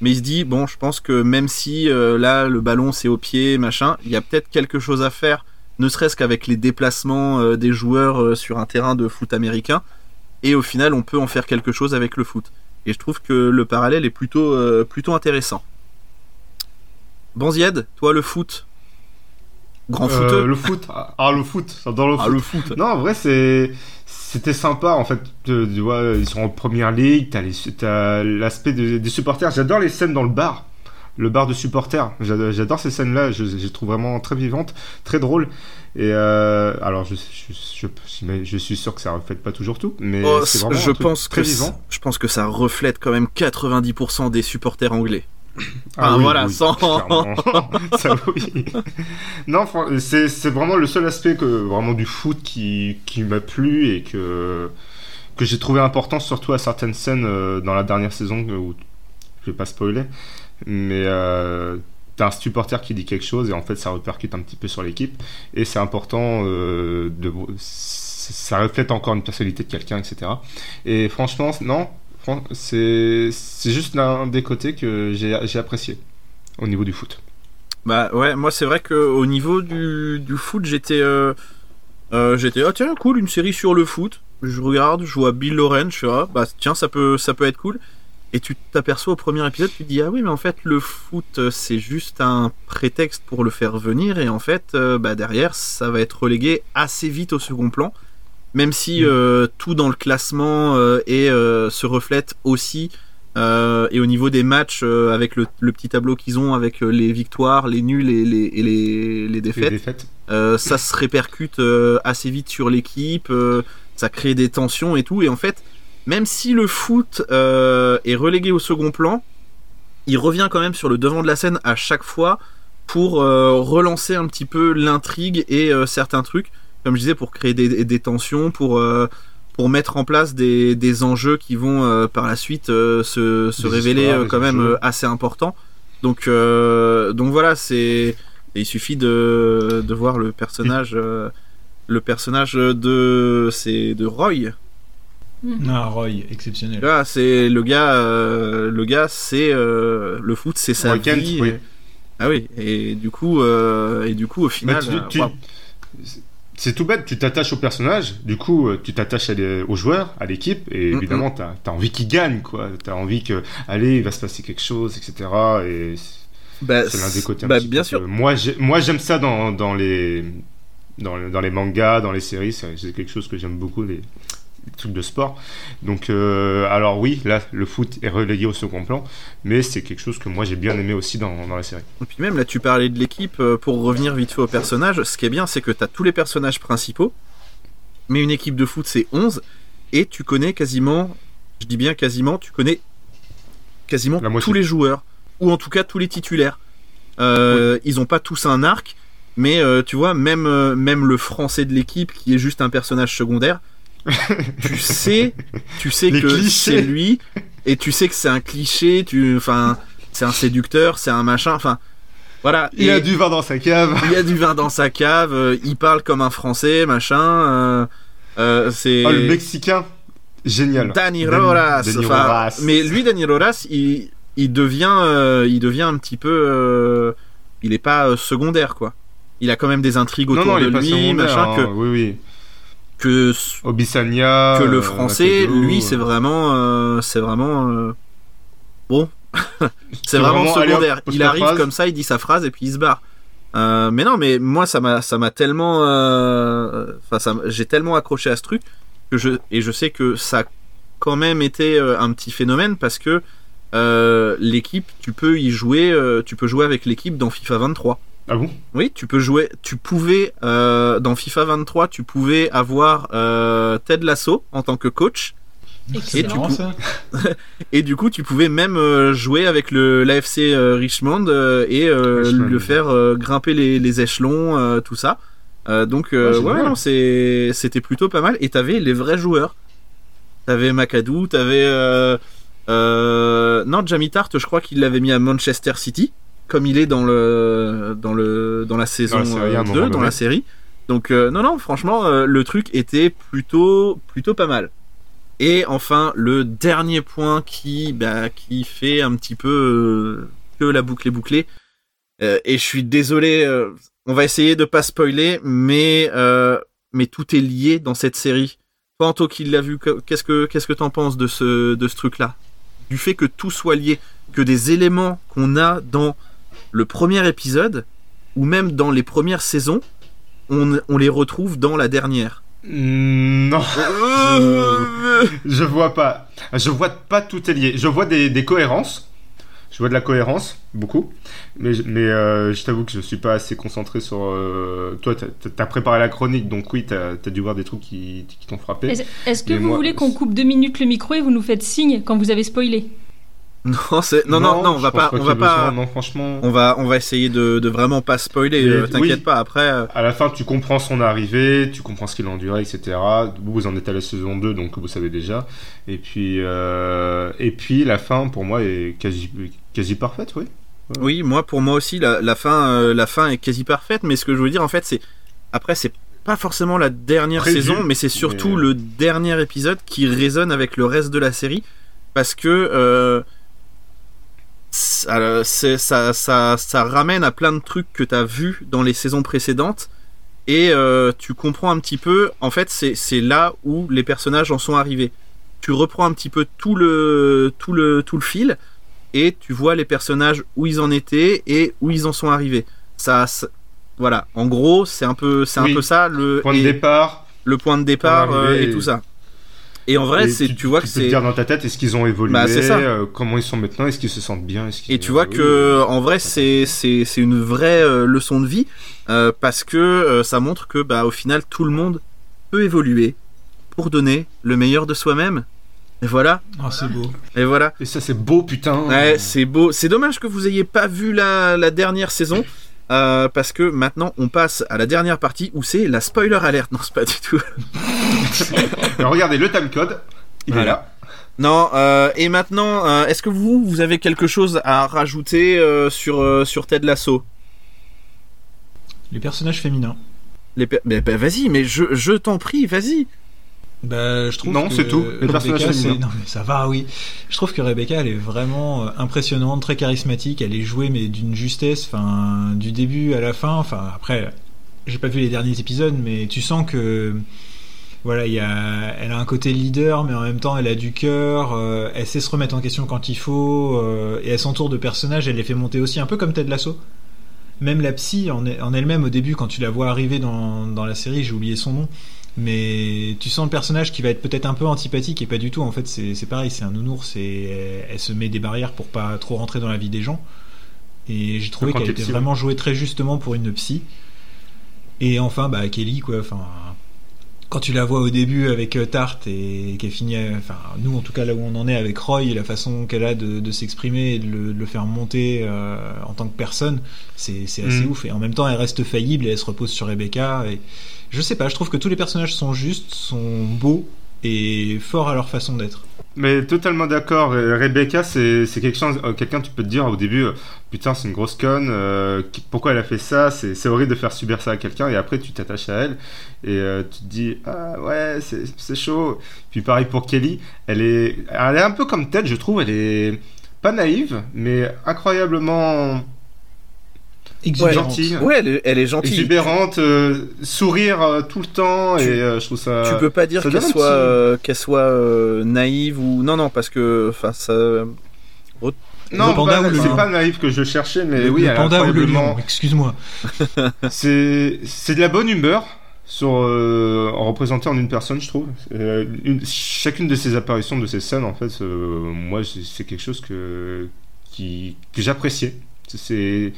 mais il se dit bon je pense que même si là le ballon c'est au pied machin, il y a peut-être quelque chose à faire, ne serait-ce qu'avec les déplacements des joueurs sur un terrain de foot américain et au final on peut en faire quelque chose avec le foot. Et je trouve que le parallèle est plutôt, euh, plutôt intéressant. Banzied, toi le foot Grand Euh, footeux le foot. Ah, ah, le foot. Dans le Ah foot. le foot Non, en vrai, c'est c'était sympa en fait. Tu vois, ils sont en première ligue. T'as l'aspect de- des supporters. J'adore les scènes dans le bar, le bar de supporters. J'adore, ces scènes-là. Je, je les trouve vraiment très vivantes, très drôles. Et euh, alors, je, je, je, je suis sûr que ça reflète pas toujours tout, mais Oh, c'est vraiment je un truc pense très que vivant. ça- je pense que ça reflète quand même 90% des supporters anglais. Ah Ah, oui, voilà, oui, sans-. Ça, oui. Non, c'est vraiment le seul aspect que vraiment du foot qui, qui m'a plu et que que j'ai trouvé important, surtout à certaines scènes euh, dans la dernière saison où je vais pas spoiler, mais euh, t'as un supporter qui dit quelque chose et en fait ça répercute un petit peu sur l'équipe et c'est important euh, ça reflète encore une personnalité de quelqu'un, etc. Et franchement, non, c'est juste l'un des côtés que j'ai apprécié au niveau du foot. Bah ouais, moi c'est vrai que au niveau du, du foot, j'étais euh, j'étais ah tiens cool une série sur le foot. Je regarde, je vois Bill Loren, je fais ah bah tiens ça peut ça peut être cool. Et tu t'aperçois au premier épisode, tu te dis ah oui mais en fait le foot euh, c'est juste un prétexte pour le faire venir et en fait euh, bah derrière ça va être relégué assez vite au second plan. Même si Mm. euh, tout dans le classement euh, et se reflète aussi et au niveau des matchs avec le, le petit tableau qu'ils ont avec les victoires, les nuls et les, et les, les Les défaites, ça se répercute assez vite sur l'équipe, ça crée des tensions et tout. Et en fait, même si le foot euh, est relégué au second plan, il revient quand même sur le devant de la scène à chaque fois pour euh, relancer un petit peu l'intrigue et euh, certains trucs, comme je disais, pour créer des, des tensions, pour, pour mettre en place des, des enjeux qui vont par la suite se, se révéler quand même assez importants. Donc, donc voilà, c'est il suffit de, de voir le personnage, le personnage de de Roy. Ah, Roy, exceptionnel. Là, c'est le gars, euh, le gars, c'est euh, le foot, c'est sa Roy vie. oui. et- Ah oui, et du coup, euh, et du coup, au Bah, final, tu- euh. C'est tout bête, tu t'attaches au personnage, du coup, euh, tu t'attaches aux joueurs, à l'équipe, et Mm, évidemment, t'as as envie qu'ils gagnent, quoi. T'as envie que, allez, il va se passer quelque chose, etc. Et Bah, c'est l'un des côtés. un bah, petit bien peu sûr. que- Moi, moi, j'aime ça dans, dans les dans, le- dans les mangas, dans les séries. C'est quelque chose que j'aime beaucoup, les trucs de sport. Donc, euh, alors oui, là, le foot est relégué au second plan, mais c'est quelque chose que moi j'ai bien aimé aussi dans, dans la série. Et puis même là, tu parlais de l'équipe. euh, Pour revenir vite fait aux personnages, ce qui est bien, c'est que tu as tous les personnages principaux, mais une équipe de foot, c'est 11, et tu connais quasiment, je dis bien quasiment, tu connais quasiment tous les joueurs, ou en tout cas tous les titulaires. Euh, Ils ont pas tous un arc, mais euh, tu vois, même, même le français de l'équipe, qui est juste un personnage secondaire, tu sais, tu sais Les que c'est lui, et tu sais que c'est un cliché, tu, enfin, c'est un séducteur, c'est un machin, enfin, voilà. Il a du vin dans sa cave. il y a du vin dans sa cave, euh, il parle comme un français, machin. euh, euh, c'est Oh, le Mexicain, génial. Danny Dan- Roras. Mais lui, Danny Roras, il, il devient, euh, il devient un petit peu, il est pas secondaire quoi. Il a quand même des intrigues autour non, de lui, machin, hein, que Oui, oui. Que Obisania. que le euh, français, lui, c'est euh, vraiment, euh, c'est vraiment, bon, c'est vraiment, secondaire. il arrive phrase. comme ça, il dit sa phrase et puis il se barre. Euh, mais non, mais moi ça m'a, ça m'a tellement, enfin, j'ai tellement accroché à ce truc que je et je sais que ça a quand même été un petit phénomène parce que euh, l'équipe, tu peux y jouer, tu peux jouer avec l'équipe dans FIFA 23. Ah bon? Oui, tu peux jouer. Tu pouvais euh, dans FIFA 23, tu pouvais avoir euh, Ted Lasso en tant que coach, Excellent. marrant ça. et du coup, tu pouvais même euh, jouer avec le l'AFC euh, Richmond euh, et euh, Richmond. le faire euh, grimper les, les échelons, euh, tout ça. Euh, donc euh, Ouais, ouais, c'était plutôt pas mal. Et t'avais les vrais joueurs. T'avais Macadou, t'avais euh, euh, non Jamie Tart, je crois qu'il l'avait mis à Manchester City, comme il est dans le dans le dans la saison à un euh, moment 2 dans la série. Donc euh, non non franchement euh, le truc était plutôt plutôt pas mal. Et enfin le dernier point qui bah, qui fait un petit peu que la boucle est bouclée. Et je suis désolé, on va essayer de pas spoiler, mais mais tout est lié dans cette série. Toi, Anto, qui l'a vu, que- qu'est-ce que qu'est-ce que t'en penses de ce de ce truc-là, du fait que tout soit lié, que des éléments qu'on a dans le premier épisode ou même dans les premières saisons, on, on les retrouve dans la dernière. Mm, Non, Euh, je vois pas. Je vois pas tout est lié. Je vois des, des cohérences. Je vois de la cohérence, beaucoup. Mais, je- mais euh, je t'avoue que je suis pas assez concentré sur. euh, Toi, t'as as préparé la chronique, donc oui, t'as as dû voir des trucs qui, qui t'ont frappé. Est-ce est-ce que Mais vous moi, voulez qu'on coupe deux minutes le micro et vous nous faites signe quand vous avez spoilé? Non, c'est non non non, on va pas qu'il on va besoin. pas Non, franchement. on va on va essayer de, de vraiment pas spoiler. Euh, T'inquiète oui. pas. Après, euh, À la fin, tu comprends son arrivée, tu comprends ce qu'il a enduré, etc. Vous, en êtes à la saison 2, donc vous savez déjà. Et puis, euh, et puis la fin, pour moi, est quasi, quasi parfaite, oui. Oui, moi pour moi aussi la, la fin la fin est quasi parfaite, mais ce que je veux dire en fait c'est après c'est pas forcément la dernière Prévu, saison, mais c'est surtout mais- le dernier épisode qui résonne avec le reste de la série parce que c'est- ça, ça, ça ramène à plein de trucs que tu as vus dans les saisons précédentes et euh, tu comprends un petit peu en fait c'est là où les personnages en sont arrivés. Tu reprends un petit peu tout le tout le tout le fil et tu vois les personnages où ils en étaient et où ils en sont arrivés. Ça, ça- voilà. En gros, c'est un peu, c'est Oui. un peu ça le Point de départ. le point de départ euh, et- tout ça. Et en vrai, c'est, tu, vois que peux te c'est dire dans ta tête, est-ce qu'ils ont évolué, Bah, c'est ça. euh, comment ils sont maintenant, est-ce qu'ils se sentent bien, est-ce qu'ils- et tu vois Oui, que en vrai, c'est c'est c'est une vraie euh, leçon de vie euh, parce que euh, ça montre que bah au final tout le monde peut évoluer pour donner le meilleur de soi-même. Et voilà. Ah, c'est beau. Et voilà. Et ça, c'est beau, putain. Ouais, c'est beau. C'est dommage que vous ayez pas vu la, la dernière saison. Euh, parce que maintenant on passe à la dernière partie où c'est la spoiler alerte. Non, c'est pas du tout. Alors, regardez le timecode. Il est là. Non, euh, et maintenant, euh, est-ce que vous, vous avez quelque chose à rajouter euh, sur, euh, sur Ted Lasso? Les personnages féminins. Les bah, Vas-y, mais je, je t'en prie, vas-y. Bah, je trouve Non, que c'est tout. Les Rebecca. Non, mais ça va, oui. Je trouve que Rebecca, elle est vraiment euh, impressionnante, très charismatique. Elle est jouée, mais d'une justesse, enfin, du début à la fin. Enfin, après, j'ai pas vu les derniers épisodes, mais tu sens que. Voilà, y a, elle a un côté leader, mais en même temps, elle a du cœur. euh, elle sait se remettre en question quand il faut, euh, et elle s'entoure de personnages. Elle les fait monter aussi, un peu comme Ted Lasso. Même la psy en, en elle-même, au début, quand tu la vois arriver dans, dans la série, j'ai oublié son nom, mais tu sens le personnage qui va être peut-être un peu antipathique et pas du tout. En fait, c'est pareil, c'est un nounours et elle, se met des barrières pour pas trop rentrer dans la vie des gens. Et j'ai trouvé qu'elle était psy, vraiment jouée très justement pour une psy. Et enfin, bah Kelly, quoi. Enfin, quand tu la vois au début avec euh, Tart et qu'elle finit, enfin nous en tout cas là où on en est avec Roy, la façon qu'elle a de, de s'exprimer et de le, de le faire monter euh, en tant que personne, c'est assez Mm. ouf. Et en même temps, elle reste faillible et elle se repose sur Rebecca. Et je sais pas, je trouve que tous les personnages sont justes, sont beaux et forts à leur façon d'être. Mais totalement d'accord. Rebecca, c'est chose, euh, quelqu'un tu peux te dire au début, euh, putain, c'est une grosse conne. euh, pourquoi elle a fait ça C'est horrible de faire subir ça à quelqu'un. Et après, tu t'attaches à elle et euh, tu te dis, ah ouais, c'est c'est chaud. Puis pareil pour Kelly, elle est, elle est un peu comme Ted, je trouve. Elle est pas naïve, mais incroyablement gentille. Ouais, elle est, elle est gentille. exubérante, euh, sourire euh, tout le temps Tu- et euh, je trouve ça. Tu peux pas dire ça qu'elle soit, euh, qu'elle soit euh, naïve ou non non parce que enfin ça Non, le c'est pas naïf que je cherchais, mais le, oui, le elle est panda ou le excuse-moi. C'est c'est de la bonne humeur sur euh, en représenté en une personne, je trouve. Euh, une- chacune de ces apparitions, de ces scènes, en fait, euh, moi, c'est c'est quelque chose que qui que j'appréciais. C'est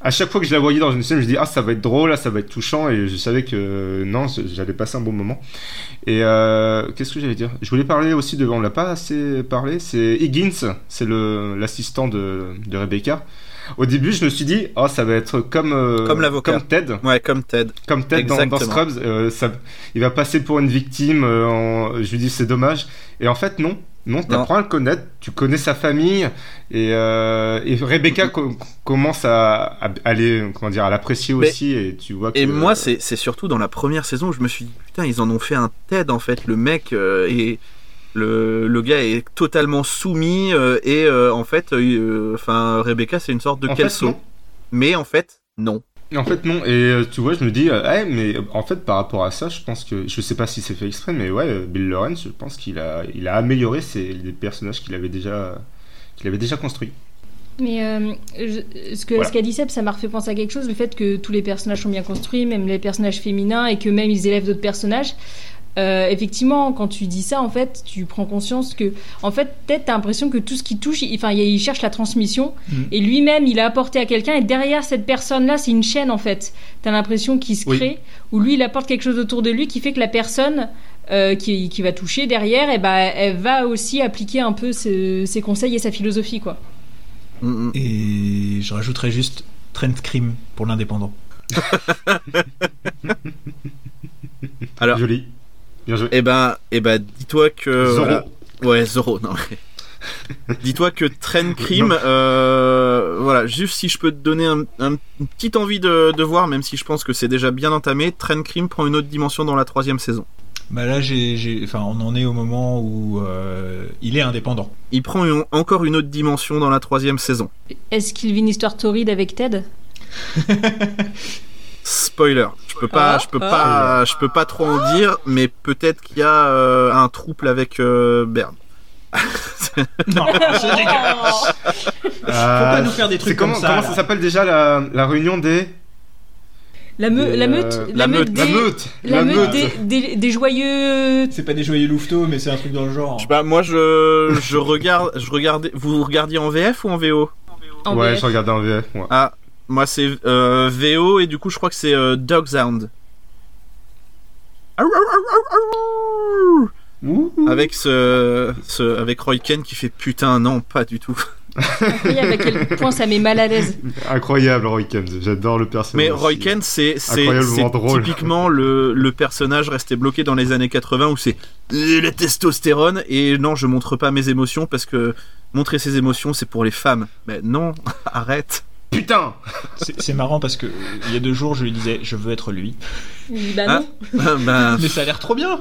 à chaque fois que je la voyais dans une scène, je dis ah ça va être drôle, ah, ça va être touchant, et je savais que non, j'allais passer un bon moment. Et euh, qu'est-ce que j'allais dire? Je voulais parler aussi de, on l'a pas assez parlé, c'est Higgins, c'est le l'assistant de Rebecca. Au début, je me suis dit, oh, ça va être comme euh, Comme l'avocat. comme Ted, ouais comme Ted. comme Ted dans, dans. Scrubs, euh, ça, il va passer pour une victime. euh, en- je lui dis c'est dommage. Et en fait non, non, t'apprends à le connaître, tu connais sa famille et, et Rebecca co- commence à, à aller comment dire à l'apprécier aussi et tu vois. Que, Et moi c'est c'est surtout dans la première saison où je me suis dit putain ils en ont fait un Ted en fait le mec et le, le gars est totalement soumis euh, et euh, en fait euh, enfin Rebecca c'est une sorte de en fait, mais en fait non. En fait non. Et tu vois, je me dis, euh, eh, mais en fait par rapport à ça, je pense que je sais pas si c'est fait exprès, mais ouais, Bill Lawrence, je pense qu'il a, il a amélioré ses, les personnages qu'il avait déjà, qu'il avait déjà construits. Mais euh, je- ce que Voilà. ce qu'a dit Seb, ça m'a refait penser à quelque chose, le fait que tous les personnages sont bien construits, même les personnages féminins, et que même ils élèvent d'autres personnages. Euh, effectivement, quand tu dis ça, en fait, tu prends conscience que, en fait, peut-être t'as l'impression que tout ce qui touche, il, enfin, il il cherche la transmission, Mm. et lui-même, il a apporté à quelqu'un, et derrière cette personne-là, c'est une chaîne, en fait. T'as l'impression qu'il se Oui. crée, où lui, il apporte quelque chose autour de lui qui fait que la personne euh, qui, qui va toucher derrière, et ben, elle va aussi appliquer un peu ce- ses conseils et sa philosophie, quoi. Mm, mm. Et je rajouterais juste Trent Cream pour l'indépendant. Alors- Joli, bien joué. Eh ben eh ben dis-toi que Zorro. voilà. Ouais, Zoro, non. Dis-toi que Train Crime, euh, voilà, juste si je peux te donner un, un- une petite envie de, de voir, même si je pense que c'est déjà bien entamé, Train Crime prend une autre dimension dans la troisième saison. Bah là, j'ai, j'ai- enfin, on en est au moment où euh, il est indépendant. Il prend une- encore une autre dimension dans la troisième saison. Est-ce qu'il vit une histoire torride avec Ted? Spoiler, je peux pas, Ah, je peux ah. pas, je peux pas trop en dire, mais peut-être qu'il y a euh, un trouble avec euh, Bern. Non, c'est dégueulasse. Faut pas nous faire des trucs Euh, comment, comme ça, Comment là. ça s'appelle déjà la, la réunion des. La, me- des, la euh, meute, la meute, des, La meute la meute des, des- des joyeux. C'est pas des joyeux louveteaux, mais c'est un truc dans le genre. Je sais pas, moi je, je regarde, je regardais, vous regardiez en VF ou en VO en Ouais, VF. je regardais en VF, moi. Ah, moi c'est euh, VO et du coup je crois que c'est euh, Dog Sound. Avec ce, ce, avec Roy Ken qui fait putain non pas du tout. Incroyable à quel point ça met mal à l'aise. Incroyable, Roy Kent. J'adore le personnage. Mais Roy aussi. Kent, c'est typiquement le, le personnage resté bloqué dans les années 80 où c'est euh, la testostérone et non, je montre pas mes émotions parce que montrer ses émotions c'est pour les femmes. Mais non, arrête. Putain C'est marrant parce que euh, il y a deux jours, je lui disais, je veux être lui. Bah Ah. non. Ben, Mais ça a l'air trop bien.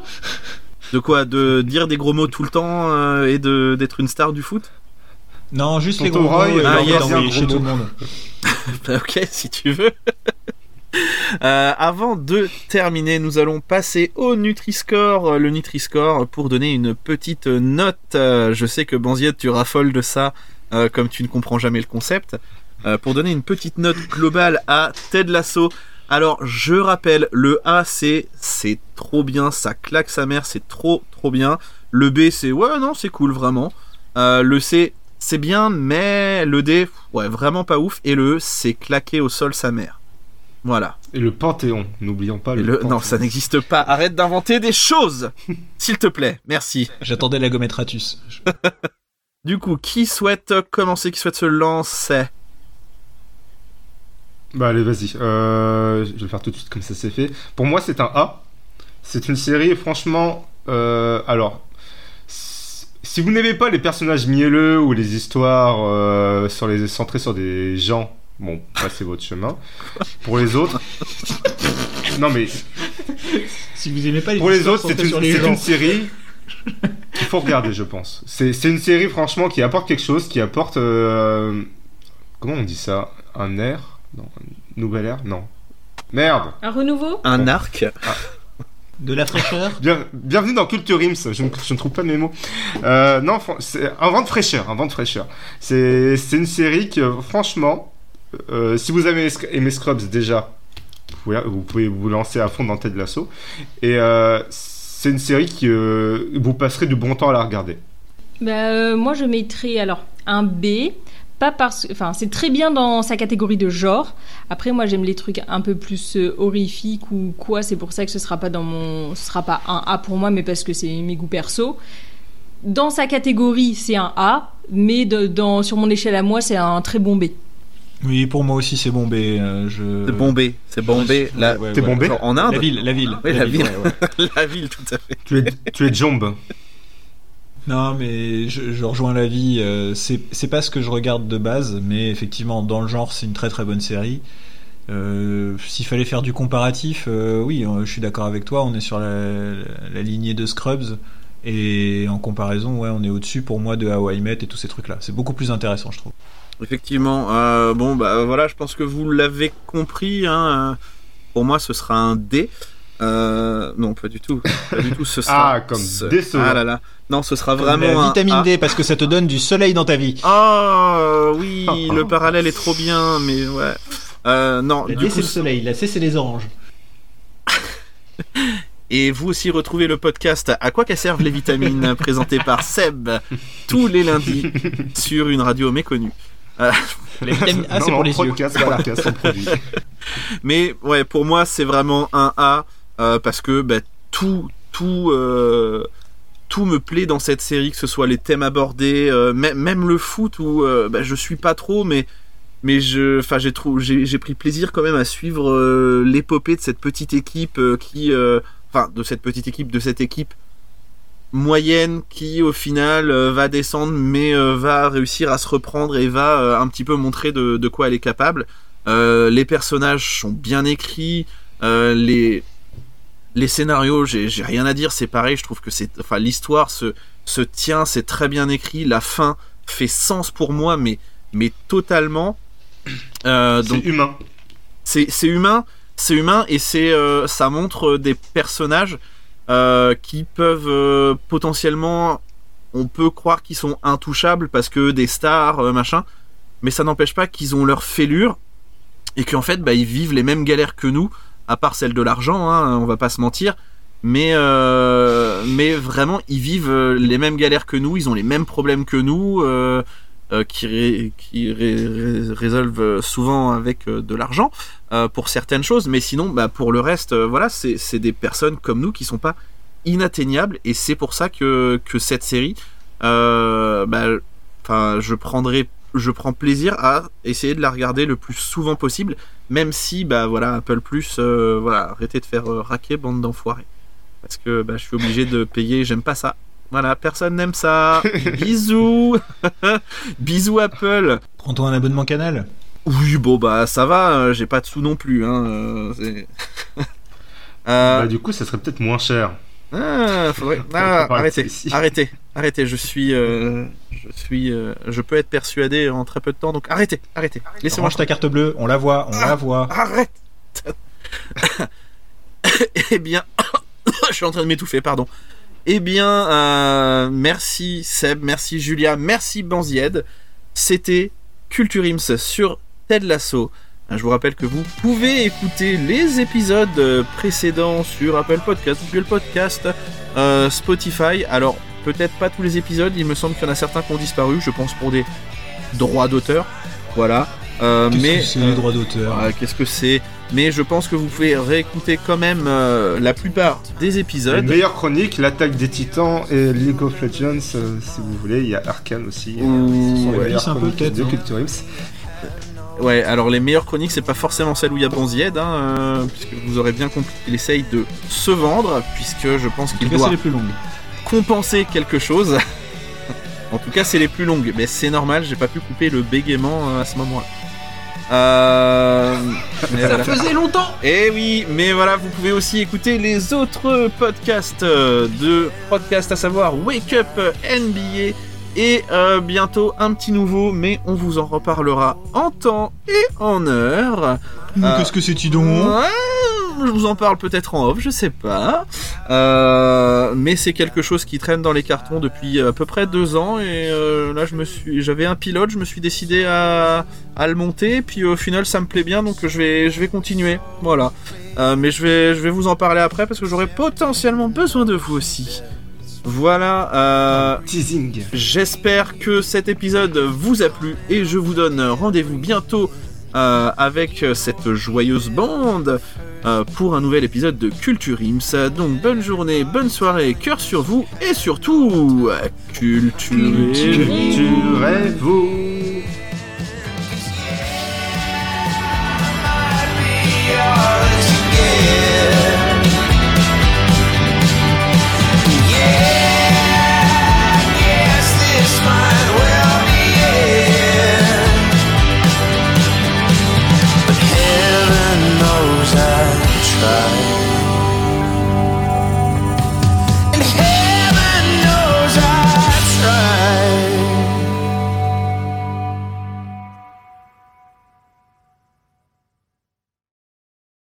de quoi De dire des gros mots tout le temps euh, et de d'être une star du foot? Non, juste les gros Roy, mots et ah, yes. chez gros tout le monde. Bah, ok, si tu veux. Euh, avant de terminer, nous allons passer au Nutri-Score. Le Nutri-Score pour donner une petite note. Je sais que Banziette, tu raffoles de ça, euh, comme tu ne comprends jamais le concept. Euh, pour donner une petite note globale à Ted Lasso. Alors, je rappelle, le A, c'est c'est trop bien, ça claque sa mère, c'est trop trop bien. Le B, c'est ouais, non, c'est cool, vraiment. Euh, le C, c'est bien, mais le D, ouais, vraiment pas ouf. Et le E, c'est claqué au sol sa mère. Voilà. Et le Panthéon, n'oublions pas le, le- Panthéon. non, ça n'existe pas. Arrête d'inventer des choses, s'il te plaît. Merci. J'attendais la gommette Ratus. Je- Du coup, qui souhaite commencer, qui souhaite se lancer? Bah allez, vas-y. Euh, je vais le faire tout de suite comme ça c'est fait. Pour moi, c'est un A. C'est une série, franchement. euh, alors, si vous n'aimez pas les personnages mielleux ou les histoires euh, sur les centrées sur des gens, bon, passez votre chemin. Pour les autres, non mais Si vous aimez pas les pour les autres, c'est une, les une série qu'il faut regarder, je pense. C'est c'est une série, franchement, qui apporte quelque chose, qui apporte. comment on dit ça? Un air? Non, un nouvel air Non. Merde Un renouveau Un arc De la fraîcheur. Bien- Bienvenue dans Culture Rims, je ne, je ne trouve pas mes mots. Euh, non, c'est un vent de fraîcheur, un vent de fraîcheur. C'est une série que, franchement, euh, si vous avez aimé- Scrubs déjà, vous pouvez, vous pouvez vous lancer à fond dans Ted Lasso. Et euh, c'est une série qui euh, vous passerez du bon temps à la regarder. Bah, euh, moi, je mettrais alors un B. Pas parce, enfin, c'est très bien dans sa catégorie de genre. Après, moi, j'aime les trucs un peu plus euh, horrifiques ou quoi. C'est pour ça que ce sera pas dans mon, ce sera pas un A pour moi, mais parce que c'est mes goûts perso. Dans sa catégorie, c'est un A, mais de- dans, sur mon échelle à moi, c'est un très bon B. Oui, pour moi aussi, c'est bombé. euh, je... C'est bombé. C'est bombé. La, Ouais, ouais, T'es ouais. genre en Inde La ville, la ville. Oui, la ville. ouais, ouais. La ville, tout à fait. Tu es, tu es Jomb. Non, mais je, rejoins la vie. euh, c'est pas ce que je regarde de base, mais effectivement, dans le genre, c'est une très très bonne série. Euh, S'il fallait faire du comparatif, euh, oui, je suis d'accord avec toi. On est sur la, lignée de Scrubs. Et en comparaison, ouais, on est au-dessus pour moi de How I Met et tous ces trucs-là. C'est beaucoup plus intéressant, je trouve. Effectivement. bon, bah voilà, je pense que vous l'avez compris. Hein, pour moi, ce sera un D. Euh, non, pas du tout. Pas du tout. Ce sera. Ah, comme ce- décevant. Ah là là. Non, ce sera Vraiment la un vitamine. D parce que ça te donne du soleil dans ta vie. Oh oui, le parallèle est trop bien, mais ouais. Euh, non, La du D coup, c'est le soleil, la C c'est les oranges. Et vous aussi retrouvez le podcast À quoi qu'elles servent les vitamines présenté par Seb tous les lundis sur une radio méconnue. Euh, La vitamine A c'est non, pour les yeux. podcast, produit. mais ouais, pour moi c'est vraiment un A euh, parce que bah, tout tout euh, tout me plaît dans cette série, que ce soit les thèmes abordés, euh, mê- même le foot où bah, je suis pas trop, mais mais j'ai pris plaisir quand même à suivre l'épopée de cette petite équipe qui, enfin de cette petite équipe, de cette équipe moyenne qui au final va descendre mais va réussir à se reprendre et va un petit peu montrer de, de quoi elle est capable. Les personnages sont bien écrits, les les scénarios, j'ai rien à dire, c'est pareil, je trouve que c'est enfin l'histoire se se tient, c'est très bien écrit, la fin fait sens pour moi mais mais totalement. Euh, C'est humain. c'est c'est humain, c'est humain et c'est euh, ça montre des personnages euh, qui peuvent euh, potentiellement, on peut croire qu'ils sont intouchables parce que des stars euh, machin, mais ça n'empêche pas qu'ils ont leur fêlure et qu'en fait bah, ils vivent les mêmes galères que nous, à part celle de l'argent, hein, on va pas se mentir. Mais, euh, mais vraiment, ils vivent euh, les mêmes galères que nous, ils ont les mêmes problèmes que nous. euh, qui, ré- qui ré- ré- résolvent souvent avec de l'argent pour certaines choses, mais sinon, bah, pour le reste, voilà, c'est des personnes comme nous qui sont pas inatteignables, et c'est pour ça que, que cette série, bah, je prendrai je prends plaisir à essayer de la regarder le plus souvent possible, même si bah voilà Apple Plus, euh, voilà arrêtez de faire euh, raquer bande d'enfoirés, parce que bah, je suis obligé de payer, j'aime pas ça. Voilà, personne n'aime ça. Bisous, bisous Apple. Prends-toi un abonnement canal. Oui, bon bah ça va, euh, j'ai pas de sous non plus. Hein, euh, Euh, Bah, du coup, ça serait peut-être moins cher. Ah, faudrait- ah, arrêtez, arrêtez, arrêtez. Je suis, euh, je suis, euh, je peux être persuadé en très peu de temps, donc arrêtez, arrêtez. Laissez-moi ta carte bleue, on la voit, on la voit. Arrête Eh bien, je suis en train de m'étouffer, pardon. Eh bien, euh, merci Seb, merci Julia, merci Banzied. C'était Culture Ims sur Ted Lasso. Euh, Je vous rappelle que vous pouvez écouter les épisodes euh, précédents sur Apple Podcast, Google Podcast, euh, Spotify. Alors, peut-être pas tous les épisodes, il me semble qu'il y en a certains qui ont disparu, je pense pour des droits d'auteur. Voilà. Euh, Qu'est-ce mais que c'est euh, les droits d'auteur Qu'est-ce que c'est? Mais je pense que vous pouvez réécouter quand même euh, la plupart des Les épisodes. meilleures chroniques, l'attaque des titans et League of Legends, euh, si vous voulez. Il y a Arkane aussi. euh, Ouh, ce sont les ouais. meilleures un peu, chroniques peut-être, de non Culture. Ouais, alors les meilleures chroniques, c'est pas forcément celle où il y a Bonzied, hein, euh, puisque vous aurez bien compris qu'il essaye de se vendre, puisque je pense En qu'il doit les plus longues. compenser quelque chose. en tout cas, c'est les plus longues, mais c'est normal, j'ai pas pu couper le bégaiement euh, à ce moment-là. Euh... mais voilà. faisait longtemps Eh oui, mais voilà, vous pouvez aussi écouter les autres podcasts de podcasts, à savoir Wake Up NBA et euh, bientôt un petit nouveau, mais on vous en reparlera en temps et en heure. Mais Euh, Qu'est-ce que c'est-tu donc? Ouais, je vous en parle peut-être en off, je sais pas. Euh, mais c'est quelque chose qui traîne dans les cartons depuis à peu près deux ans et là je me suis, j'avais un pilote, je me suis décidé à, à le monter, puis au final ça me plaît bien donc je vais, je vais continuer. Voilà. Mais je vais, je vais vous en parler après parce que j'aurai potentiellement besoin de vous aussi. Voilà. Euh, Teasing. J'espère que cet épisode vous a plu et je vous donne rendez-vous bientôt euh, avec cette joyeuse bande euh, pour un nouvel épisode de Culture Ims. Donc bonne journée, bonne soirée, cœur sur vous et surtout, culturez-vous. Culturez-vous.